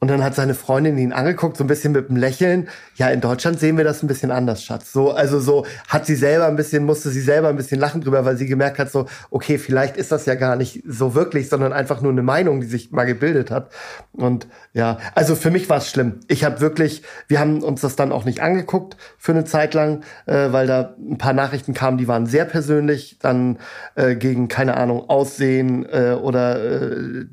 Und dann hat seine Freundin ihn angeguckt, so ein bisschen mit einem Lächeln. Ja, in Deutschland sehen wir das ein bisschen anders, Schatz. So, also so hat sie selber ein bisschen, musste sie selber ein bisschen lachen drüber, weil sie gemerkt hat, so, okay, vielleicht ist das ja gar nicht so wirklich, sondern einfach nur eine Meinung, die sich mal gebildet hat. Und ja, also für mich war es schlimm. Ich habe wirklich, wir haben uns das dann auch nicht angeguckt für eine Zeit lang, äh, weil da ein paar Nachrichten kamen, die waren sehr persönlich, dann äh, gegen, keine Ahnung, Aussehen äh, oder äh,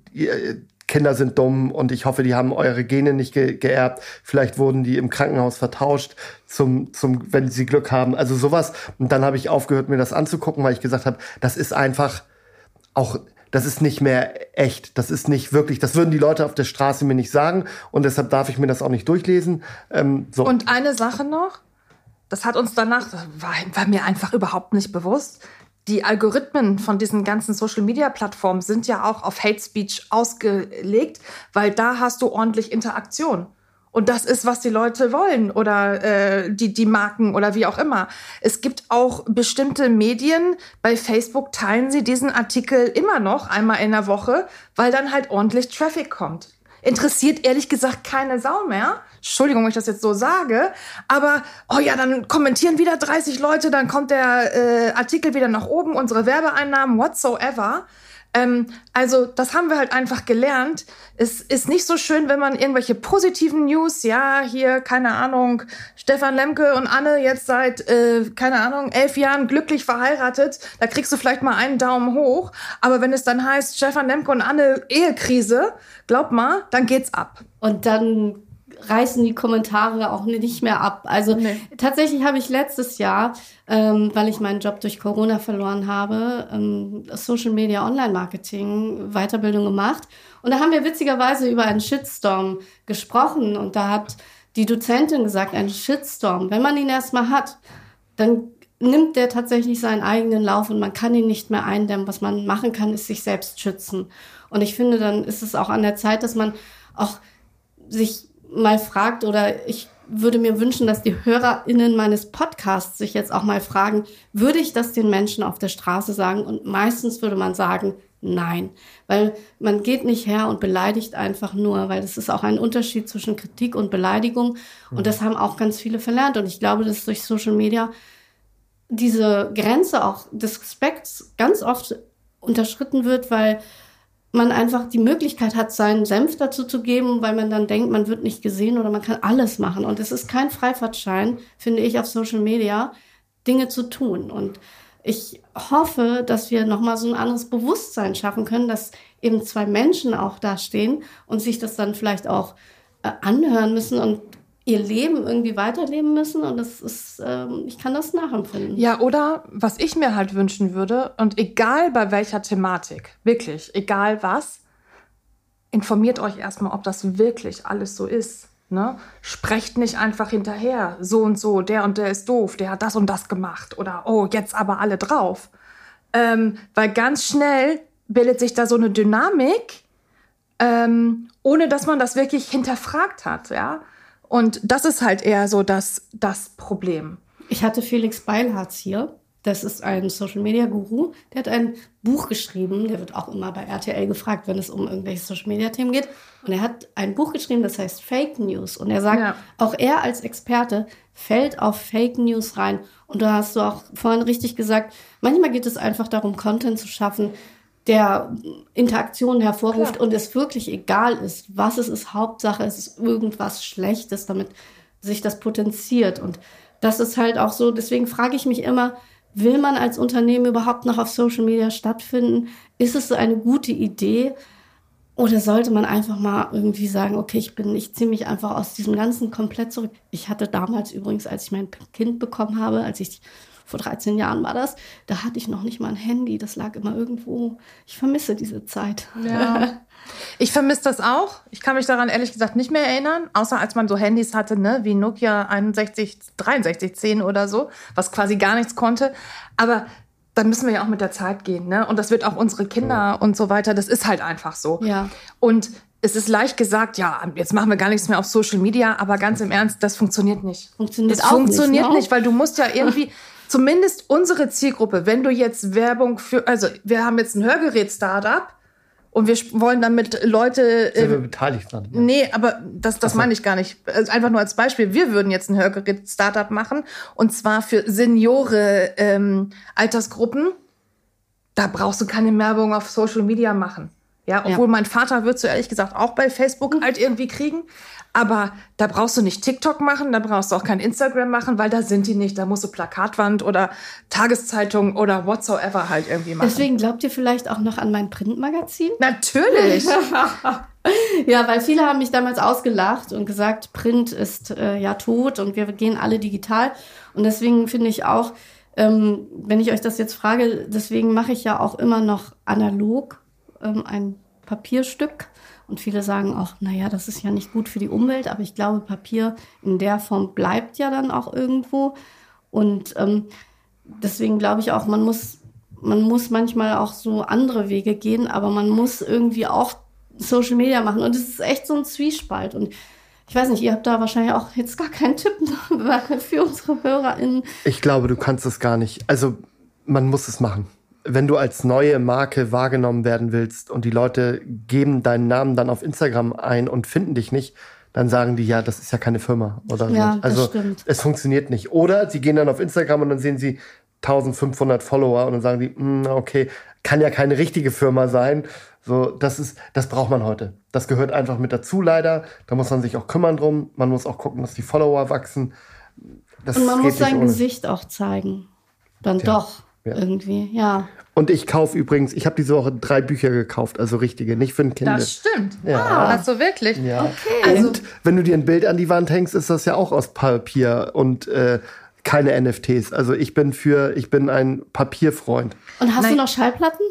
Kinder sind dumm und ich hoffe, die haben eure Gene nicht ge geerbt. Vielleicht wurden die im Krankenhaus vertauscht, zum, zum, wenn sie Glück haben. Also sowas. Und dann habe ich aufgehört, mir das anzugucken, weil ich gesagt habe, das ist einfach auch das ist nicht mehr echt. Das ist nicht wirklich, das würden die Leute auf der Straße mir nicht sagen und deshalb darf ich mir das auch nicht durchlesen. Ähm, so. Und eine Sache noch, das hat uns danach, war, war mir einfach überhaupt nicht bewusst. Die Algorithmen von diesen ganzen Social-Media-Plattformen sind ja auch auf Hate Speech ausgelegt, weil da hast du ordentlich Interaktion. Und das ist, was die Leute wollen oder äh, die, die Marken oder wie auch immer. Es gibt auch bestimmte Medien, bei Facebook teilen sie diesen Artikel immer noch einmal in der Woche, weil dann halt ordentlich Traffic kommt. Interessiert ehrlich gesagt keine Sau mehr. Entschuldigung, wenn ich das jetzt so sage, aber oh ja, dann kommentieren wieder 30 Leute, dann kommt der äh, Artikel wieder nach oben, unsere Werbeeinnahmen whatsoever. Ähm, also das haben wir halt einfach gelernt. Es ist nicht so schön, wenn man irgendwelche positiven News, ja, hier, keine Ahnung, Stefan Lemke und Anne jetzt seit, äh, keine Ahnung, elf Jahren glücklich verheiratet, da kriegst du vielleicht mal einen Daumen hoch. Aber wenn es dann heißt, Stefan Lemke und Anne Ehekrise, glaub mal, dann geht's ab. Und dann reißen die Kommentare auch nicht mehr ab. Also nee. tatsächlich habe ich letztes Jahr, ähm, weil ich meinen Job durch Corona verloren habe, ähm, Social Media Online Marketing Weiterbildung gemacht. Und da haben wir witzigerweise über einen Shitstorm gesprochen. Und da hat die Dozentin gesagt, ein Shitstorm, wenn man ihn erstmal hat, dann nimmt der tatsächlich seinen eigenen Lauf und man kann ihn nicht mehr eindämmen. Was man machen kann, ist sich selbst schützen. Und ich finde, dann ist es auch an der Zeit, dass man auch sich mal fragt oder ich würde mir wünschen, dass die HörerInnen meines Podcasts sich jetzt auch mal fragen, würde ich das den Menschen auf der Straße sagen? Und meistens würde man sagen, nein. Weil man geht nicht her und beleidigt einfach nur, weil es ist auch ein Unterschied zwischen Kritik und Beleidigung. Und das haben auch ganz viele verlernt. Und ich glaube, dass durch Social Media diese Grenze auch des Respekts ganz oft unterschritten wird, weil man einfach die Möglichkeit hat, seinen Senf dazu zu geben, weil man dann denkt, man wird nicht gesehen oder man kann alles machen. Und es ist kein Freifahrtschein, finde ich, auf Social Media Dinge zu tun. Und ich hoffe, dass wir nochmal so ein anderes Bewusstsein schaffen können, dass eben zwei Menschen auch da stehen und sich das dann vielleicht auch äh, anhören müssen und ihr Leben irgendwie weiterleben müssen und das ist, ähm, ich kann das nachempfinden. Ja, oder was ich mir halt wünschen würde, und egal bei welcher Thematik, wirklich, egal was, informiert euch erstmal, ob das wirklich alles so ist. Ne? Sprecht nicht einfach hinterher, so und so, der und der ist doof, der hat das und das gemacht oder oh, jetzt aber alle drauf. Ähm, weil ganz schnell bildet sich da so eine Dynamik, ähm, ohne dass man das wirklich hinterfragt hat, ja. Und das ist halt eher so das, das Problem. Ich hatte Felix Beilharz hier. Das ist ein Social Media Guru. Der hat ein Buch geschrieben. Der wird auch immer bei RTL gefragt, wenn es um irgendwelche Social Media Themen geht. Und er hat ein Buch geschrieben, das heißt Fake News. Und er sagt, ja. auch er als Experte fällt auf Fake News rein. Und da hast du auch vorhin richtig gesagt, manchmal geht es einfach darum, Content zu schaffen, der Interaktion hervorruft Klar. und es wirklich egal ist, was es ist. Hauptsache, es ist irgendwas Schlechtes, damit sich das potenziert. Und das ist halt auch so, deswegen frage ich mich immer, will man als Unternehmen überhaupt noch auf Social Media stattfinden? Ist es so eine gute Idee? Oder sollte man einfach mal irgendwie sagen, okay, ich bin, ich ziehe mich einfach aus diesem Ganzen komplett zurück. Ich hatte damals übrigens, als ich mein Kind bekommen habe, als ich vor 13 Jahren war das, da hatte ich noch nicht mal ein Handy, das lag immer irgendwo. Ich vermisse diese Zeit. Ja. Ich vermisse das auch. Ich kann mich daran ehrlich gesagt nicht mehr erinnern, außer als man so Handys hatte, ne, wie Nokia 61, 6310 oder so, was quasi gar nichts konnte. Aber da müssen wir ja auch mit der Zeit gehen, ne? Und das wird auch unsere Kinder und so weiter. Das ist halt einfach so. Ja. Und es ist leicht gesagt, ja, jetzt machen wir gar nichts mehr auf Social Media, aber ganz im Ernst, das funktioniert nicht. Funktioniert das auch funktioniert nicht, ne? nicht, weil du musst ja irgendwie zumindest unsere Zielgruppe, wenn du jetzt Werbung für, also wir haben jetzt ein Hörgerät-Startup und wir wollen damit Leute. Sind wir beteiligt dran? Ja. Nee, aber das, das so. meine ich gar nicht. Also einfach nur als Beispiel. Wir würden jetzt ein Hörgerät-Startup machen und zwar für Seniore ähm, Altersgruppen. Da brauchst du keine Werbung auf Social Media machen. Ja, obwohl ja. mein Vater wird so ehrlich gesagt auch bei Facebook halt irgendwie kriegen. Aber da brauchst du nicht TikTok machen, da brauchst du auch kein Instagram machen, weil da sind die nicht. Da musst du Plakatwand oder Tageszeitung oder whatsoever halt irgendwie machen. Deswegen glaubt ihr vielleicht auch noch an mein Printmagazin? Natürlich. ja, weil viele haben mich damals ausgelacht und gesagt, Print ist äh, ja tot und wir gehen alle digital. Und deswegen finde ich auch, ähm, wenn ich euch das jetzt frage, deswegen mache ich ja auch immer noch analog ähm, ein Papierstück. Und viele sagen auch, naja, das ist ja nicht gut für die Umwelt, aber ich glaube, Papier in der Form bleibt ja dann auch irgendwo. Und ähm, deswegen glaube ich auch, man muss, man muss manchmal auch so andere Wege gehen, aber man muss irgendwie auch Social Media machen. Und es ist echt so ein Zwiespalt. Und ich weiß nicht, ihr habt da wahrscheinlich auch jetzt gar keinen Tipp für unsere HörerInnen. Ich glaube, du kannst es gar nicht. Also, man muss es machen wenn du als neue Marke wahrgenommen werden willst und die Leute geben deinen Namen dann auf Instagram ein und finden dich nicht, dann sagen die, ja, das ist ja keine Firma oder ja, so. Also stimmt. es funktioniert nicht. Oder sie gehen dann auf Instagram und dann sehen sie 1500 Follower und dann sagen die, mm, okay, kann ja keine richtige Firma sein. So, das ist, das braucht man heute. Das gehört einfach mit dazu, leider. Da muss man sich auch kümmern drum. Man muss auch gucken, dass die Follower wachsen. Das und man muss sein. Gesicht auch zeigen. Dann ja. doch. Ja. Irgendwie, ja. Und ich kaufe übrigens, ich habe diese Woche drei Bücher gekauft, also richtige, nicht für ein Kind. Das stimmt. Ja. Ah, hast du wirklich? Ja. Okay. Und also, wenn du dir ein Bild an die Wand hängst, ist das ja auch aus Papier und äh, keine NFTs. Also ich bin für, ich bin ein Papierfreund. Und hast Nein. du noch Schallplatten?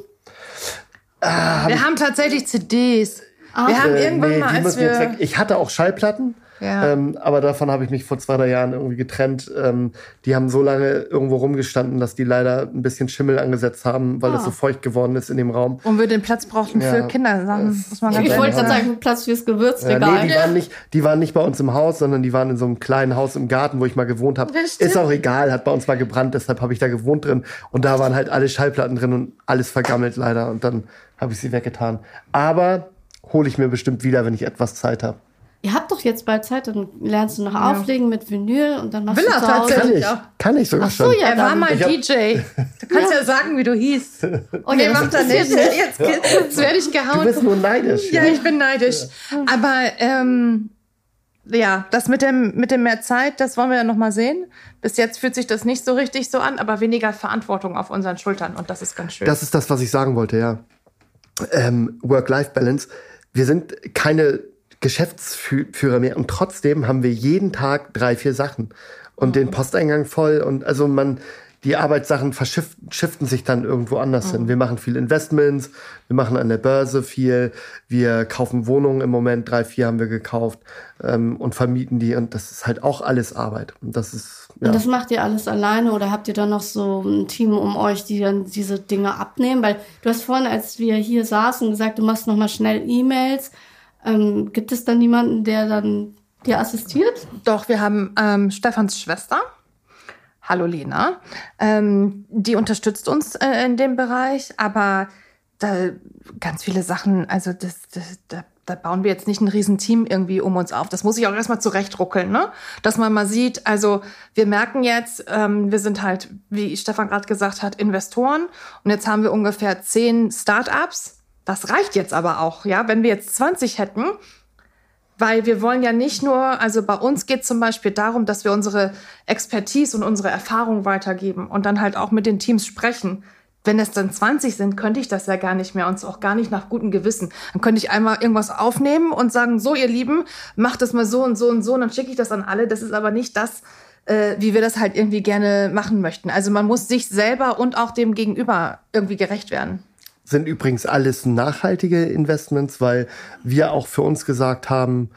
Ah, wir haben tatsächlich CDs. Ah. Wir haben äh, irgendwann nee, mal, als wir... Ich hatte auch Schallplatten. Ja. Ähm, aber davon habe ich mich vor zwei, drei Jahren irgendwie getrennt. Ähm, die haben so lange irgendwo rumgestanden, dass die leider ein bisschen Schimmel angesetzt haben, weil es oh. so feucht geworden ist in dem Raum. Und wir den Platz brauchten ja. für Kindersachen. ich wollte gerade sagen, Platz fürs Gewürzregal. Ja, nee, die, waren nicht, die waren nicht bei uns im Haus, sondern die waren in so einem kleinen Haus im Garten, wo ich mal gewohnt habe. Ist auch egal, hat bei uns mal gebrannt, deshalb habe ich da gewohnt drin. Und da waren halt alle Schallplatten drin und alles vergammelt leider. Und dann habe ich sie weggetan. Aber hole ich mir bestimmt wieder, wenn ich etwas Zeit habe. Ihr habt doch jetzt bald Zeit, dann lernst du noch ja. auflegen mit Vinyl und dann machst Will du zu Hause. Kann ich, kann ich sogar Ach so, schon. Ja, er war mal DJ. Du kannst ja. ja sagen, wie du hieß. Und er macht dann nicht. Jetzt, jetzt werde ich gehauen. Du bist nur neidisch. Ja, ich bin neidisch. Aber ähm, ja, das mit dem, mit dem mehr Zeit, das wollen wir ja noch mal sehen. Bis jetzt fühlt sich das nicht so richtig so an, aber weniger Verantwortung auf unseren Schultern und das ist ganz schön. Das ist das, was ich sagen wollte, ja. Ähm, Work-Life-Balance. Wir sind keine Geschäftsführer mehr. Und trotzdem haben wir jeden Tag drei, vier Sachen und mhm. den Posteingang voll. Und also man, die Arbeitssachen verschiften sich dann irgendwo anders mhm. hin. Wir machen viel Investments, wir machen an der Börse viel, wir kaufen Wohnungen im Moment, drei, vier haben wir gekauft ähm, und vermieten die. Und das ist halt auch alles Arbeit. Und das ist. Ja. Und das macht ihr alles alleine oder habt ihr dann noch so ein Team um euch, die dann diese Dinge abnehmen? Weil du hast vorhin, als wir hier saßen, gesagt, du machst noch mal schnell E-Mails. Ähm, gibt es dann niemanden, der dann dir assistiert? Doch, wir haben ähm, Stefans Schwester. Hallo Lena. Ähm, die unterstützt uns äh, in dem Bereich, aber da ganz viele Sachen, also das, das, da, da bauen wir jetzt nicht ein Riesenteam irgendwie um uns auf. Das muss ich auch erstmal zurechtruckeln, ne? Dass man mal sieht, also wir merken jetzt, ähm, wir sind halt, wie Stefan gerade gesagt hat, Investoren und jetzt haben wir ungefähr zehn Startups das reicht jetzt aber auch, ja. Wenn wir jetzt 20 hätten, weil wir wollen ja nicht nur, also bei uns geht zum Beispiel darum, dass wir unsere Expertise und unsere Erfahrung weitergeben und dann halt auch mit den Teams sprechen. Wenn es dann 20 sind, könnte ich das ja gar nicht mehr und auch gar nicht nach gutem Gewissen. Dann könnte ich einmal irgendwas aufnehmen und sagen, so ihr Lieben, macht das mal so und so und so und dann schicke ich das an alle. Das ist aber nicht das, äh, wie wir das halt irgendwie gerne machen möchten. Also man muss sich selber und auch dem Gegenüber irgendwie gerecht werden sind übrigens alles nachhaltige Investments, weil wir auch für uns gesagt haben,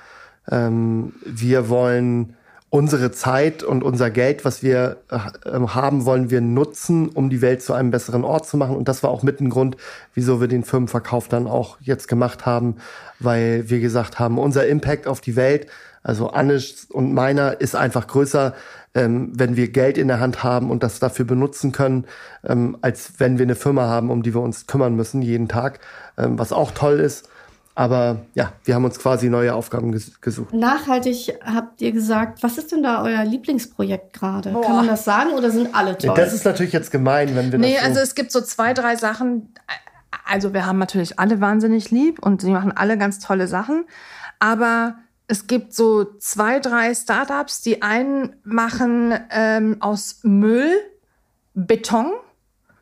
ähm, wir wollen unsere Zeit und unser Geld, was wir äh, haben, wollen wir nutzen, um die Welt zu einem besseren Ort zu machen. Und das war auch mit ein Grund, wieso wir den Firmenverkauf dann auch jetzt gemacht haben, weil wir gesagt haben, unser Impact auf die Welt, also Annes und meiner, ist einfach größer, ähm, wenn wir Geld in der Hand haben und das dafür benutzen können, ähm, als wenn wir eine Firma haben, um die wir uns kümmern müssen jeden Tag, ähm, was auch toll ist. Aber ja, wir haben uns quasi neue Aufgaben ges gesucht. Nachhaltig habt ihr gesagt, was ist denn da euer Lieblingsprojekt gerade? Kann man das sagen oder sind alle toll? Das ist natürlich jetzt gemein, wenn wir nee, das Nee, so also es gibt so zwei, drei Sachen. Also wir haben natürlich alle wahnsinnig lieb und sie machen alle ganz tolle Sachen. Aber es gibt so zwei, drei Startups, die einen machen ähm, aus Müll Beton.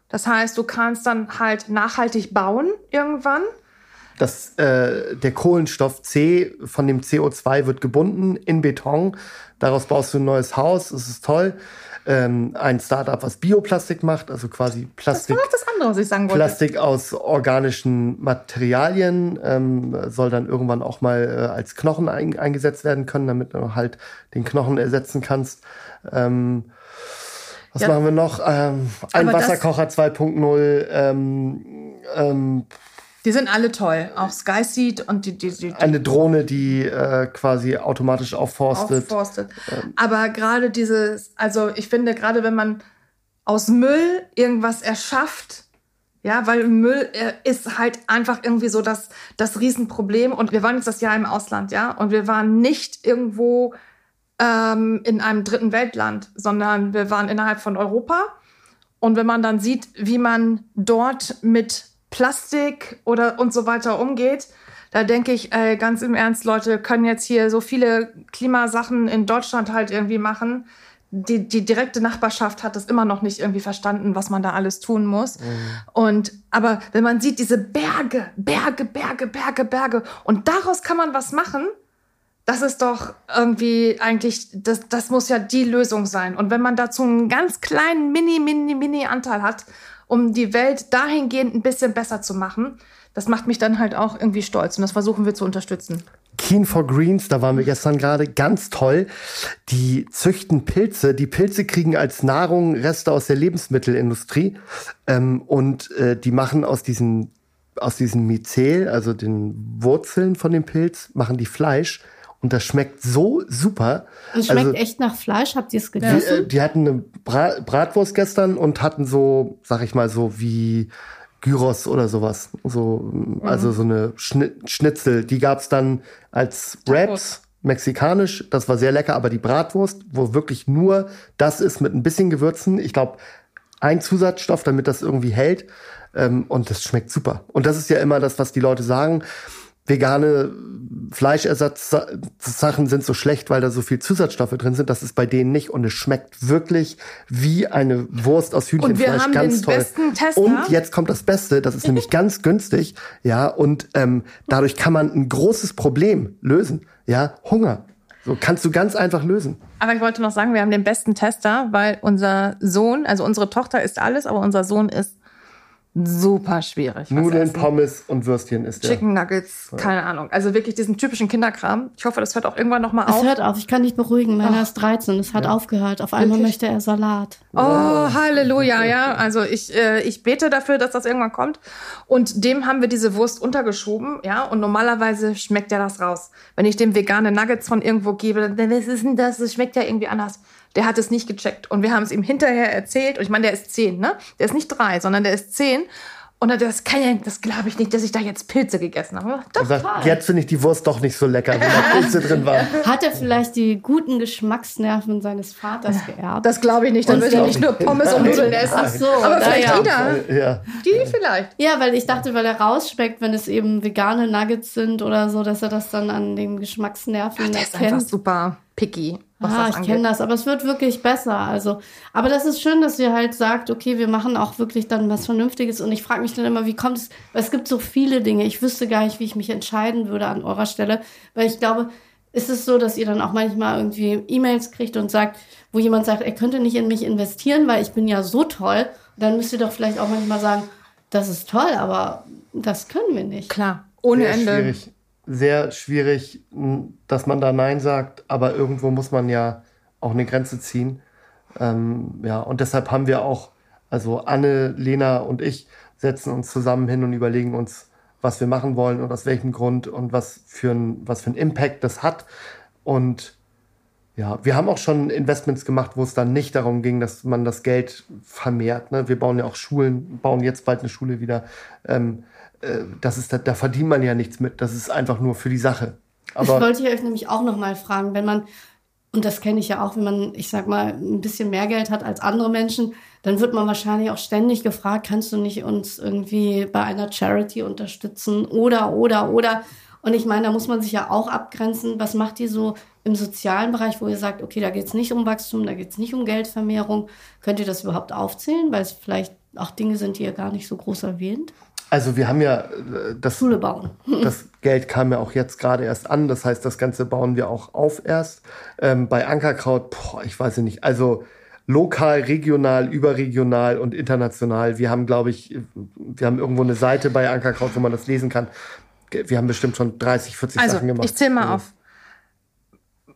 Das heißt, du kannst dann halt nachhaltig bauen irgendwann. das, äh, der Kohlenstoff C von dem CO2 wird gebunden in Beton. Daraus baust du ein neues Haus. Das ist toll. Ähm, ein Startup, was Bioplastik macht, also quasi Plastik. Das war das andere, was ich sagen wollte. Plastik aus organischen Materialien ähm, soll dann irgendwann auch mal äh, als Knochen ein, eingesetzt werden können, damit du halt den Knochen ersetzen kannst. Ähm, was Ja. machen wir noch? Ähm, ein Wasserkocher 2.0. Ähm, ähm, Die sind alle toll. Auch Skyseed und die, die, die, die eine Drohne, die äh, quasi automatisch aufforstet. aufforstet. Aber gerade dieses, also ich finde, gerade wenn man aus Müll irgendwas erschafft, ja, weil Müll äh, ist halt einfach irgendwie so das, das Riesenproblem. Und wir waren jetzt das Jahr im Ausland, ja, und wir waren nicht irgendwo ähm, in einem dritten Weltland, sondern wir waren innerhalb von Europa. Und wenn man dann sieht, wie man dort mit Plastik oder und so weiter umgeht, da denke ich äh, ganz im Ernst, Leute können jetzt hier so viele Klimasachen in Deutschland halt irgendwie machen. Die, die direkte Nachbarschaft hat das immer noch nicht irgendwie verstanden, was man da alles tun muss. Und aber wenn man sieht diese Berge, Berge, Berge, Berge, Berge und daraus kann man was machen, das ist doch irgendwie eigentlich, das, das muss ja die Lösung sein. Und wenn man dazu einen ganz kleinen Mini, Mini, Mini Anteil hat, um die Welt dahingehend ein bisschen besser zu machen, das macht mich dann halt auch irgendwie stolz. Und das versuchen wir zu unterstützen. Keen for Greens, da waren wir gestern gerade, ganz toll. Die züchten Pilze. Die Pilze kriegen als Nahrung Reste aus der Lebensmittelindustrie. Ähm, und äh, die machen aus diesen, aus diesem Myzel, also den Wurzeln von dem Pilz, machen die Fleisch. Und das schmeckt so super. Es schmeckt Also- echt nach Fleisch. Habt ihr es Die, gegessen? äh, die hatten eine Bra Bratwurst gestern und hatten so, sag ich mal, so wie Gyros oder sowas. So, also so eine Schni Schnitzel. Die gab's dann als Wraps, mexikanisch. Das war sehr lecker, aber die Bratwurst, wo wirklich nur das ist mit ein bisschen Gewürzen. Ich glaube, ein Zusatzstoff, damit das irgendwie hält. Ähm, und das schmeckt super. Und das ist ja immer das, was die Leute sagen. Vegane Fleischersatzsachen sind so schlecht, weil da so viel Zusatzstoffe drin sind. Das ist bei denen nicht. Und es schmeckt wirklich wie eine Wurst aus Hühnchenfleisch. haben ganz den toll. besten Tester. Und jetzt kommt das Beste. Das ist nämlich ganz günstig. Ja, und ähm, dadurch kann man ein großes Problem lösen. Ja, Hunger. So kannst du ganz einfach lösen. Aber ich wollte noch sagen, wir haben den besten Tester, weil unser Sohn, also unsere Tochter isst alles, aber unser Sohn ist super schwierig. Nudeln. Pommes und Würstchen ist der. Chicken Nuggets, keine Ahnung. Also wirklich diesen typischen Kinderkram. Ich hoffe, das hört auch irgendwann noch mal Es auf. hört auf, ich kann dich beruhigen. Meiner ist 13, es hat aufgehört. Auf einmal Wirklich? möchte er Salat. Oh, Halleluja, ja. Also ich, äh, ich bete dafür, dass das irgendwann kommt. Und dem haben wir diese Wurst untergeschoben, ja. Und normalerweise schmeckt ja das raus. Wenn ich dem vegane Nuggets von irgendwo gebe, dann was ist denn das? Das schmeckt ja irgendwie anders. Der hat es nicht gecheckt. Und wir haben es ihm hinterher erzählt. Und ich meine, der ist zehn, ne? Der ist nicht drei, sondern der ist zehn. Und er hat das kann ja, das glaube ich nicht, dass ich da jetzt Pilze gegessen habe. Doch, sagt, jetzt finde ich die Wurst doch nicht so lecker, wenn da Pilze drin waren. Hat er vielleicht die guten Geschmacksnerven seines Vaters geerbt? das glaube ich nicht. Dann Und wird er nicht ich- nur Pommes und Nudeln essen. Ach so, Aber vielleicht ja. Ida. Ja. Die vielleicht. Ja, weil ich dachte, weil er rausschmeckt, wenn es eben vegane Nuggets sind oder so, dass er das dann an den Geschmacksnerven Der ist einfach erkennt. super picky, was Ah, das ich angeht. kenne das, aber es wird wirklich besser. Also, aber das ist schön, dass ihr halt sagt, okay, wir machen auch wirklich dann was Vernünftiges. Und ich frage mich dann immer, wie kommt es? Weil es gibt so viele Dinge. Ich wüsste gar nicht, wie ich mich entscheiden würde an eurer Stelle, weil ich glaube, ist es so, dass ihr dann auch manchmal irgendwie E-Mails kriegt und sagt, wo jemand sagt, er könnte nicht in mich investieren, weil ich bin ja so toll. Und dann müsst ihr doch vielleicht auch manchmal sagen, das ist toll, aber das können wir nicht. Klar, ohne Sehr Ende. schwierig. Sehr schwierig, dass man da Nein sagt, aber irgendwo muss man ja auch eine Grenze ziehen. Ähm, ja, und deshalb haben wir auch, also Anne, Lena und ich setzen uns zusammen hin und überlegen uns, was wir machen wollen und aus welchem Grund und was für ein, was für ein Impact das hat. Und ja, wir haben auch schon Investments gemacht, wo es dann nicht darum ging, dass man das Geld vermehrt. Ne? Wir bauen ja auch Schulen, bauen jetzt bald eine Schule wieder. Ähm, äh, das ist, da, da verdient man ja nichts mit. Das ist einfach nur für die Sache. Das Aber wollte ich euch nämlich auch noch mal fragen, wenn man und das kenne ich ja auch, wenn man, ich sag mal, ein bisschen mehr Geld hat als andere Menschen, dann wird man wahrscheinlich auch ständig gefragt, kannst du nicht uns irgendwie bei einer Charity unterstützen oder oder oder und ich meine, da muss man sich ja auch abgrenzen, was macht ihr so im sozialen Bereich, wo ihr sagt, okay, da geht es nicht um Wachstum, da geht es nicht um Geldvermehrung. Könnt ihr das überhaupt aufzählen, weil es vielleicht auch Dinge sind, die ihr gar nicht so groß erwähnt? Also wir haben ja äh, das, Schule bauen. das Geld kam ja auch jetzt gerade erst an. Das heißt, das Ganze bauen wir auch auf erst. Ähm, bei Ankerkraut, boah, ich weiß nicht. Also lokal, regional, überregional und international. Wir haben, glaube ich, wir haben irgendwo eine Seite bei Ankerkraut, wo man das lesen kann. Wir haben bestimmt schon 30, 40 Also, Sachen gemacht. ich zähle mal Also, auf.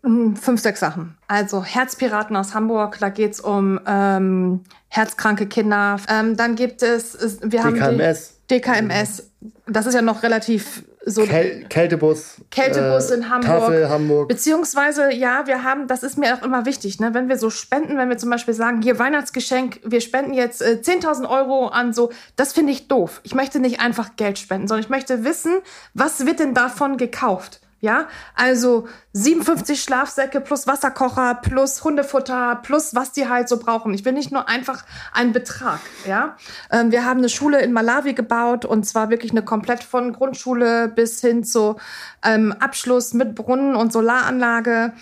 Mm, Fünf, sechs Sachen. Also Herzpiraten aus Hamburg, da geht's um ähm, herzkranke Kinder. Ähm, dann gibt es, es- wir haben DKMS. die DKMS. Das ist ja noch relativ so Käl Kältebus. Kältebus äh, in Hamburg. Tafel Hamburg. Beziehungsweise, ja, wir haben, das ist mir auch immer wichtig, ne? wenn wir so spenden, wenn wir zum Beispiel sagen, hier Weihnachtsgeschenk, wir spenden jetzt äh, 10.000 Euro an so, das finde ich doof. Ich möchte nicht einfach Geld spenden, sondern ich möchte wissen, was wird denn davon gekauft? Ja, also 57 Schlafsäcke plus Wasserkocher plus Hundefutter plus was die halt so brauchen. Ich will nicht nur einfach einen Betrag. Ja, ähm, wir haben eine Schule in Malawi gebaut und zwar wirklich eine komplett von Grundschule bis hin zu ähm, Abschluss mit Brunnen und Solaranlage.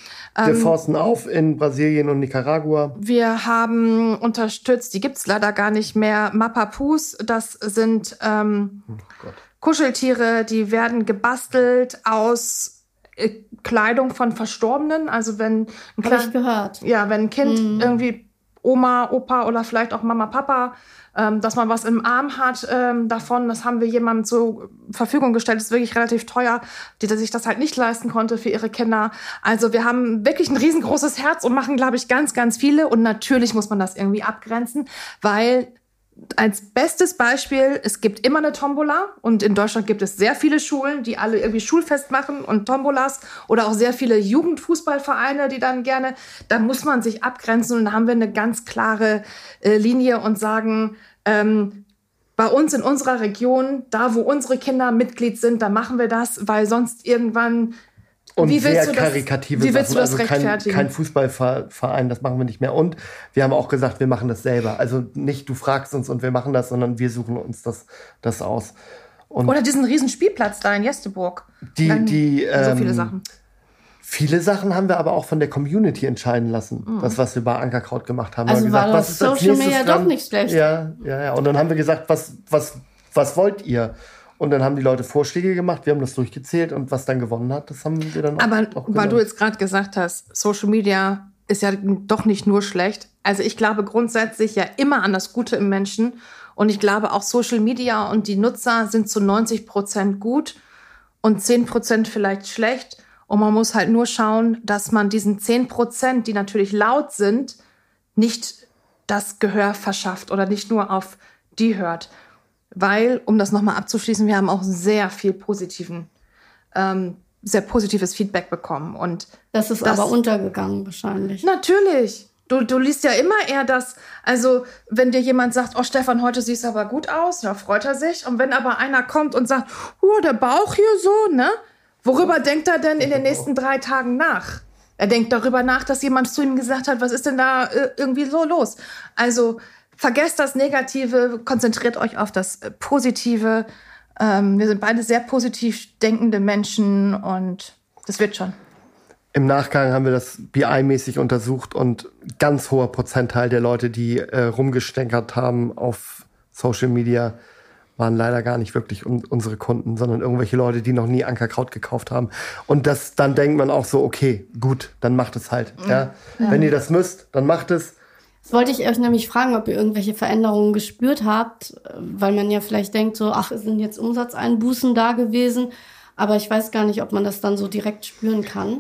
Wir forsten auf in Brasilien und Nicaragua. Wir haben unterstützt, die gibt's leider gar nicht mehr, Mapapus. Das sind ähm, Gott. Kuscheltiere, die werden gebastelt aus äh, Kleidung von Verstorbenen. Also wenn ein Habe ich gehört. ja, wenn ein Kind irgendwie Oma, Opa oder vielleicht auch Mama, Papa, ähm, dass man was im Arm hat ähm, davon, das haben wir jemandem zur Verfügung gestellt. Das ist wirklich relativ teuer, die sich das halt nicht leisten konnte für ihre Kinder. Also wir haben wirklich ein riesengroßes Herz und machen, glaube ich, ganz, ganz viele. Und natürlich muss man das irgendwie abgrenzen, weil als bestes Beispiel, es gibt immer eine Tombola und in Deutschland gibt es sehr viele Schulen, die alle irgendwie Schulfest machen und Tombolas oder auch sehr viele Jugendfußballvereine, die dann gerne, da muss man sich abgrenzen und da haben wir eine ganz klare äh, Linie und sagen, ähm, bei uns in unserer Region, da wo unsere Kinder Mitglied sind, da machen wir das, weil sonst irgendwann Und Wie sehr du das- karikative wie willst Sachen. du das also kein, rechtfertigen? kein Fußballverein, das machen wir nicht mehr. Und wir haben auch gesagt, wir machen das selber. Also nicht du fragst uns und wir machen das, sondern wir suchen uns das, das aus. Und oder diesen riesen Spielplatz da in Jesteburg. die, Dann die, so ähm, viele Sachen. Viele Sachen haben wir aber auch von der Community entscheiden lassen. Das, was wir bei Ankerkraut gemacht haben. Also war haben das was ist als Social Media doch nicht schlecht. Ja, ja, ja. Und dann haben wir gesagt, was, was, was wollt ihr? Und dann haben die Leute Vorschläge gemacht, wir haben das durchgezählt und was dann gewonnen hat, das haben wir dann auch, Aber auch weil du jetzt gerade gesagt hast, Social Media ist ja doch nicht nur schlecht. Also ich glaube grundsätzlich ja immer an das Gute im Menschen. Und ich glaube auch Social Media und die Nutzer sind zu 90 Prozent gut und 10 Prozent vielleicht schlecht. Und man muss halt nur schauen, dass man diesen 10 Prozent, die natürlich laut sind, nicht das Gehör verschafft oder nicht nur auf die hört. Weil, um das nochmal abzuschließen, wir haben auch sehr viel positiven, ähm, sehr positives Feedback bekommen. Und Das ist Das- aber untergegangen wahrscheinlich. natürlich, du, du liest ja immer eher das, also wenn dir jemand sagt, oh Stefan, heute siehst du aber gut aus, ja, freut er sich. Und wenn aber einer kommt und sagt, oh, der Bauch hier so, ne? Worüber denkt er denn in den nächsten drei Tagen nach? Er denkt darüber nach, dass jemand zu ihm gesagt hat, was ist denn da äh, irgendwie so los? Also vergesst das Negative, konzentriert euch auf das äh, Positive. Ähm, wir sind beide sehr positiv denkende Menschen und das wird schon. Im Nachgang haben wir das BI-mäßig untersucht und ganz hoher Prozentteil der Leute, die äh, rumgestänkert haben auf Social Media, waren leider gar nicht wirklich un unsere Kunden, sondern irgendwelche Leute, die noch nie Ankerkraut gekauft haben. Und das, dann denkt man auch so, okay, gut, dann macht es halt. Ja? Wenn ihr das müsst, dann macht es. Das wollte ich euch nämlich fragen, ob ihr irgendwelche Veränderungen gespürt habt, weil man ja vielleicht denkt, so, ach, es sind jetzt Umsatzeinbußen da gewesen, aber ich weiß gar nicht, ob man das dann so direkt spüren kann.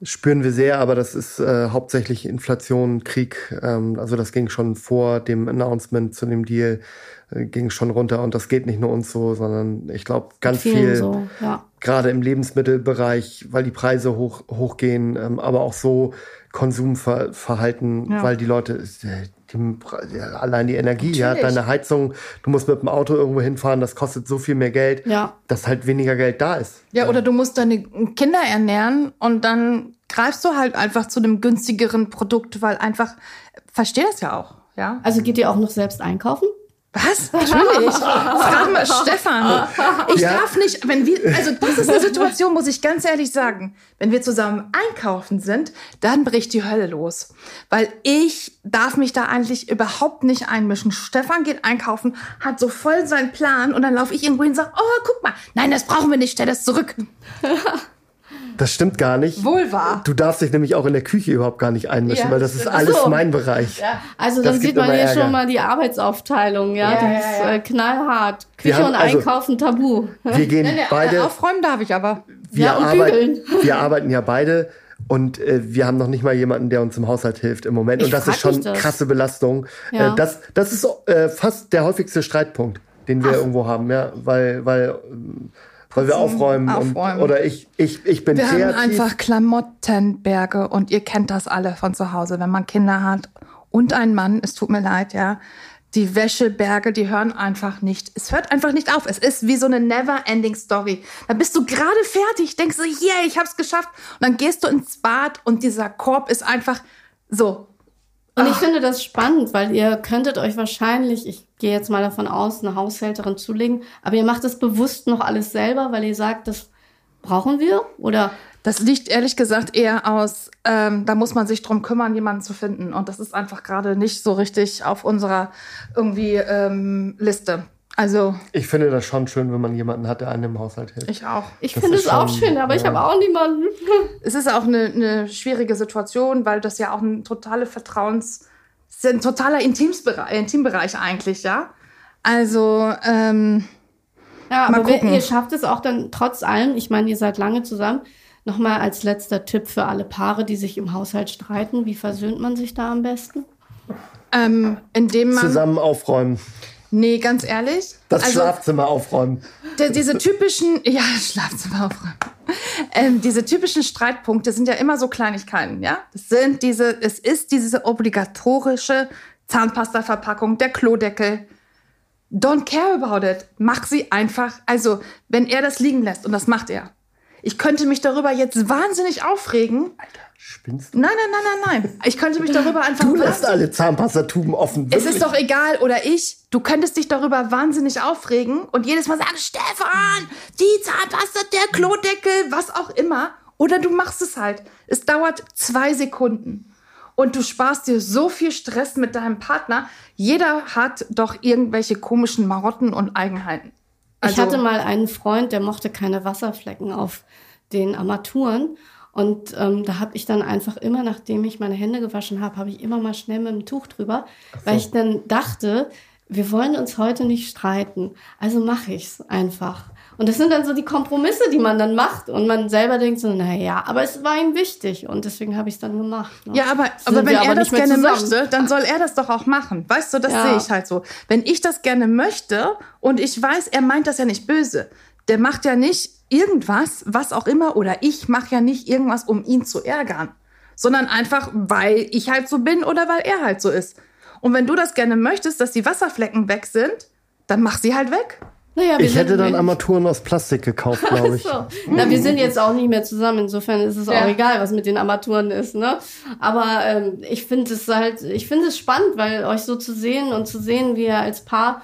Spüren wir sehr, aber das ist äh, hauptsächlich Inflation, Krieg. Ähm, also das ging schon vor dem Announcement zu dem Deal, äh, ging schon runter. Und das geht nicht nur uns so, sondern ich glaube ganz viel, so, ja. gerade im Lebensmittelbereich, weil die Preise hoch, hochgehen, ähm, aber auch so Konsumverhalten, Ja. weil die Leute, äh, die, ja, allein die Energie, ja, Natürlich. deine Heizung, du musst mit dem Auto irgendwo hinfahren, das kostet so viel mehr Geld, Ja. dass halt weniger Geld da ist. Ja, oder du musst deine Kinder ernähren und dann greifst du halt einfach zu einem günstigeren Produkt, weil einfach, verstehe das ja auch, ja. Also geht ihr auch noch selbst einkaufen? Was? Natürlich. Frag mal Stefan. Ich Ja. darf nicht, wenn wir, also das ist eine Situation, muss ich ganz ehrlich sagen. Wenn wir zusammen einkaufen sind, dann bricht die Hölle los. Weil ich darf mich da eigentlich überhaupt nicht einmischen. Stefan geht einkaufen, hat so voll seinen Plan und dann laufe ich irgendwo hin und sage, oh, guck mal, nein, das brauchen wir nicht, stell das zurück. Das stimmt gar nicht. Wohl wahr. Du darfst dich nämlich auch in der Küche überhaupt gar nicht einmischen, Ja, weil das ist alles Ach so. mein Bereich. Also Das dann sieht man hier Ärger. schon mal die Arbeitsaufteilung, ja, Ja, die ja, ist ja. äh, knallhart. Küche haben und also- Einkaufen tabu. Wir gehen beide, Aufräumen darf ich aber. wir, Ja, und arbeiten, wir arbeiten ja beide und äh, wir haben noch nicht mal jemanden, der uns im Haushalt hilft im Moment. Ich und das ist schon das. krasse Belastung. Ja. Äh, das, das ist äh, fast der häufigste Streitpunkt, den wir irgendwo haben, ja, weil, weil, weil wir aufräumen, Aufräumen. Und, oder ich, ich, ich bin Wir haben kreativ. einfach Klamottenberge und ihr kennt das alle von zu Hause, wenn man Kinder hat und einen Mann, es tut mir leid, ja. Die Wäscheberge, die hören einfach nicht. Es hört einfach nicht auf. Es ist wie so eine never-ending Story. Da bist du gerade fertig, denkst du, yeah, ich hab's geschafft. Und dann gehst du ins Bad und dieser Korb ist einfach so. Und ich finde das spannend, weil ihr könntet euch wahrscheinlich, ich gehe jetzt mal davon aus, eine Haushälterin zulegen, aber ihr macht das bewusst noch alles selber, weil ihr sagt, das brauchen wir? Oder Das liegt ehrlich gesagt eher aus, ähm, da muss man sich drum kümmern, jemanden zu finden. Und das ist einfach gerade nicht so richtig auf unserer irgendwie ähm, Liste. Also Ich finde das schon schön, wenn man jemanden hat, der einem im Haushalt hilft. ich auch. ich finde ist es auch schön, aber ich ja. habe auch niemanden. Es ist auch eine, eine schwierige Situation, weil das ja auch ein totale Vertrauens, ein totaler Intimsbereich, Intimbereich eigentlich, ja. Also ähm, Ja, Mal aber wer, ihr schafft es auch dann trotz allem, ich meine, ihr seid lange zusammen, nochmal als letzter Tipp für alle Paare, die sich im Haushalt streiten. Wie versöhnt man sich da am besten? ähm, indem man, Zusammen aufräumen. Nee, ganz ehrlich, Das also Schlafzimmer aufräumen. diese typischen, ja, Schlafzimmer aufräumen. Ähm, diese typischen Streitpunkte sind ja immer so Kleinigkeiten, ja. Das sind diese, es ist diese obligatorische Zahnpasta-Verpackung, der Klodeckel. Don't care about it. Mach sie einfach. Also, wenn er das liegen lässt, und das macht er. Ich könnte mich darüber jetzt wahnsinnig aufregen. Spinnst du? Nein, nein, nein, nein, nein. Ich könnte mich darüber einfach. Du lässt alle Zahnpastatuben offen. Es wirklich. ist doch egal, oder ich. Du könntest dich darüber wahnsinnig aufregen und jedes Mal sagen, Stefan, die Zahnpasta, der Klodeckel, was auch immer. Oder du machst es halt. Es dauert zwei Sekunden. Und du sparst dir so viel Stress mit deinem Partner. Jeder hat doch irgendwelche komischen Marotten und Eigenheiten. Ich Also- hatte mal einen Freund, der mochte keine Wasserflecken auf den Armaturen. Und ähm, da habe ich dann einfach immer, nachdem ich meine Hände gewaschen habe, habe ich immer mal schnell mit dem Tuch drüber, weil ich dann dachte, wir wollen uns heute nicht streiten. Also mache ich's einfach. Und das sind dann so die Kompromisse, die man dann macht. Und man selber denkt so, naja, aber es war ihm wichtig. Und deswegen habe ich es dann gemacht. ne? Ja, aber, aber wenn er aber das gerne zusammen. möchte, dann soll er das doch auch machen. Weißt du, das Ja. sehe ich halt so. Wenn ich das gerne möchte und ich weiß, er meint das ja nicht böse, der macht ja nicht irgendwas, was auch immer, oder ich mache ja nicht irgendwas, um ihn zu ärgern, sondern einfach, weil ich halt so bin oder weil er halt so ist. Und wenn du das gerne möchtest, dass die Wasserflecken weg sind, dann mach sie halt weg. Naja, wir Ich hätte dann Armaturen aus Plastik gekauft, glaube ich. So. Na, wir sind jetzt auch nicht mehr zusammen, insofern ist es Ja. auch egal, was mit den Armaturen ist, ne? Aber ähm, ich finde es halt, ich finde es spannend, weil euch so zu sehen und zu sehen, wie ihr als Paar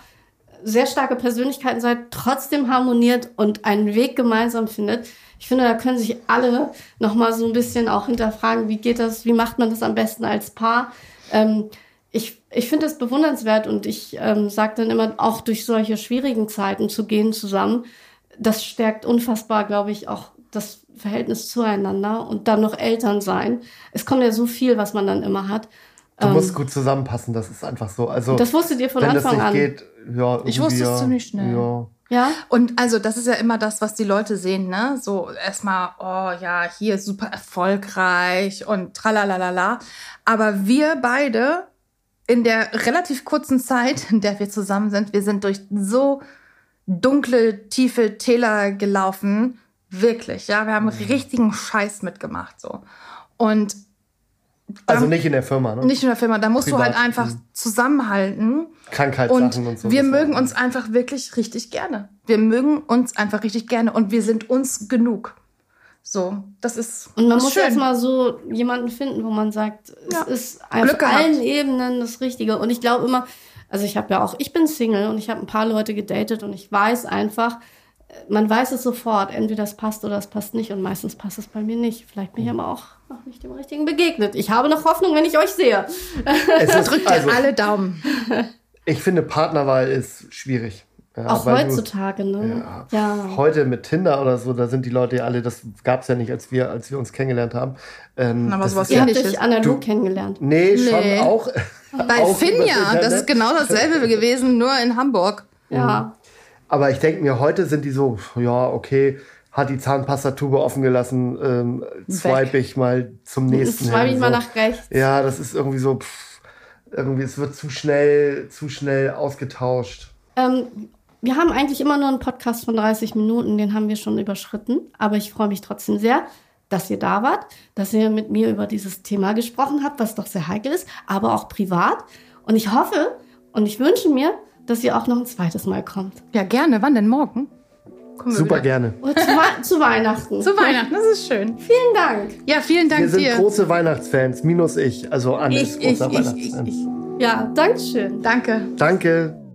sehr starke Persönlichkeiten seid, trotzdem harmoniert und einen Weg gemeinsam findet. Ich finde, da können sich alle noch mal so ein bisschen auch hinterfragen, wie geht das, wie macht man das am besten als Paar? Ähm, ich, ich finde es bewundernswert und ich ähm, sage dann immer, auch durch solche schwierigen Zeiten zu gehen zusammen, das stärkt unfassbar, glaube ich, auch das Verhältnis zueinander und dann noch Eltern sein. Es kommt ja so viel, was man dann immer hat. Du musst gut zusammenpassen, das ist einfach so. Also, Das wusstet ihr von wenn das Anfang nicht an. geht, ja, Ich wusste es ziemlich schnell. Ja. Ja? Und also, das ist ja immer das, was die Leute sehen, ne? So erstmal, oh ja, hier super erfolgreich und tralalala. Aber wir beide in der relativ kurzen Zeit, in der wir zusammen sind, wir sind durch so dunkle, tiefe Täler gelaufen. Wirklich, ja. Wir haben richtigen Scheiß mitgemacht, so. Und Also dann- nicht in der Firma, ne? nicht in der Firma, da musst du Privat, halt einfach mhm. zusammenhalten. Krankheitssachen Und, und, so. wir mögen uns einfach wirklich richtig gerne. Wir mögen uns einfach richtig gerne und wir sind uns genug. So, das ist Und man ist muss schön. jetzt mal so jemanden finden, wo man sagt, Ja. es ist Glück auf allen Ebenen das Richtige. Und ich glaube immer, Also ich habe ja auch, ich bin Single und ich habe ein paar Leute gedatet und ich weiß einfach, man weiß es sofort, entweder das passt oder es passt nicht und meistens passt es bei mir nicht. Vielleicht bin ich aber auch noch nicht dem Richtigen begegnet. Ich habe noch Hoffnung, wenn ich euch sehe. Es ist, Drückt also, dir alle Daumen. ich finde, Partnerwahl ist schwierig. Ja, auch weil du- heutzutage, ne? Ja, Ja. Heute mit Tinder oder so, da sind die Leute ja alle, das gab es ja nicht, als wir, als wir uns kennengelernt haben. Ähm, das sowas ist Ihr ja, habt euch analog Du- kennengelernt. Nee, schon Nee. auch. Bei auch Finja, das ist genau dasselbe gewesen, nur in Hamburg. Ja. Aber ich denke mir, heute sind die so, ja, okay, hat die Zahnpastatube offen gelassen, ähm, swipe ich mal zum nächsten. Jetzt schreibe hin, ich mal so. nach rechts. Ja, das ist irgendwie so, pff, irgendwie, es wird zu schnell, zu schnell ausgetauscht. Ähm, wir haben eigentlich immer nur einen Podcast von 30 Minuten, den haben wir schon überschritten. Aber ich freue mich trotzdem sehr, dass ihr da wart, dass ihr mit mir über dieses Thema gesprochen habt, was doch sehr heikel ist, aber auch privat. Und ich hoffe und ich wünsche mir, dass ihr auch noch ein zweites Mal kommt. Ja, gerne. Wann denn morgen? Super wieder. gerne. Oder zu, zu Weihnachten. Zu Weihnachten, das ist schön. Vielen Dank. Ja, vielen Dank Wir sind dir. große Weihnachtsfans, minus ich. Also Anne ist Ich, ich, großer ich, ich, Weihnachtsfan. ich. Ja, Dankeschön. Danke. Danke.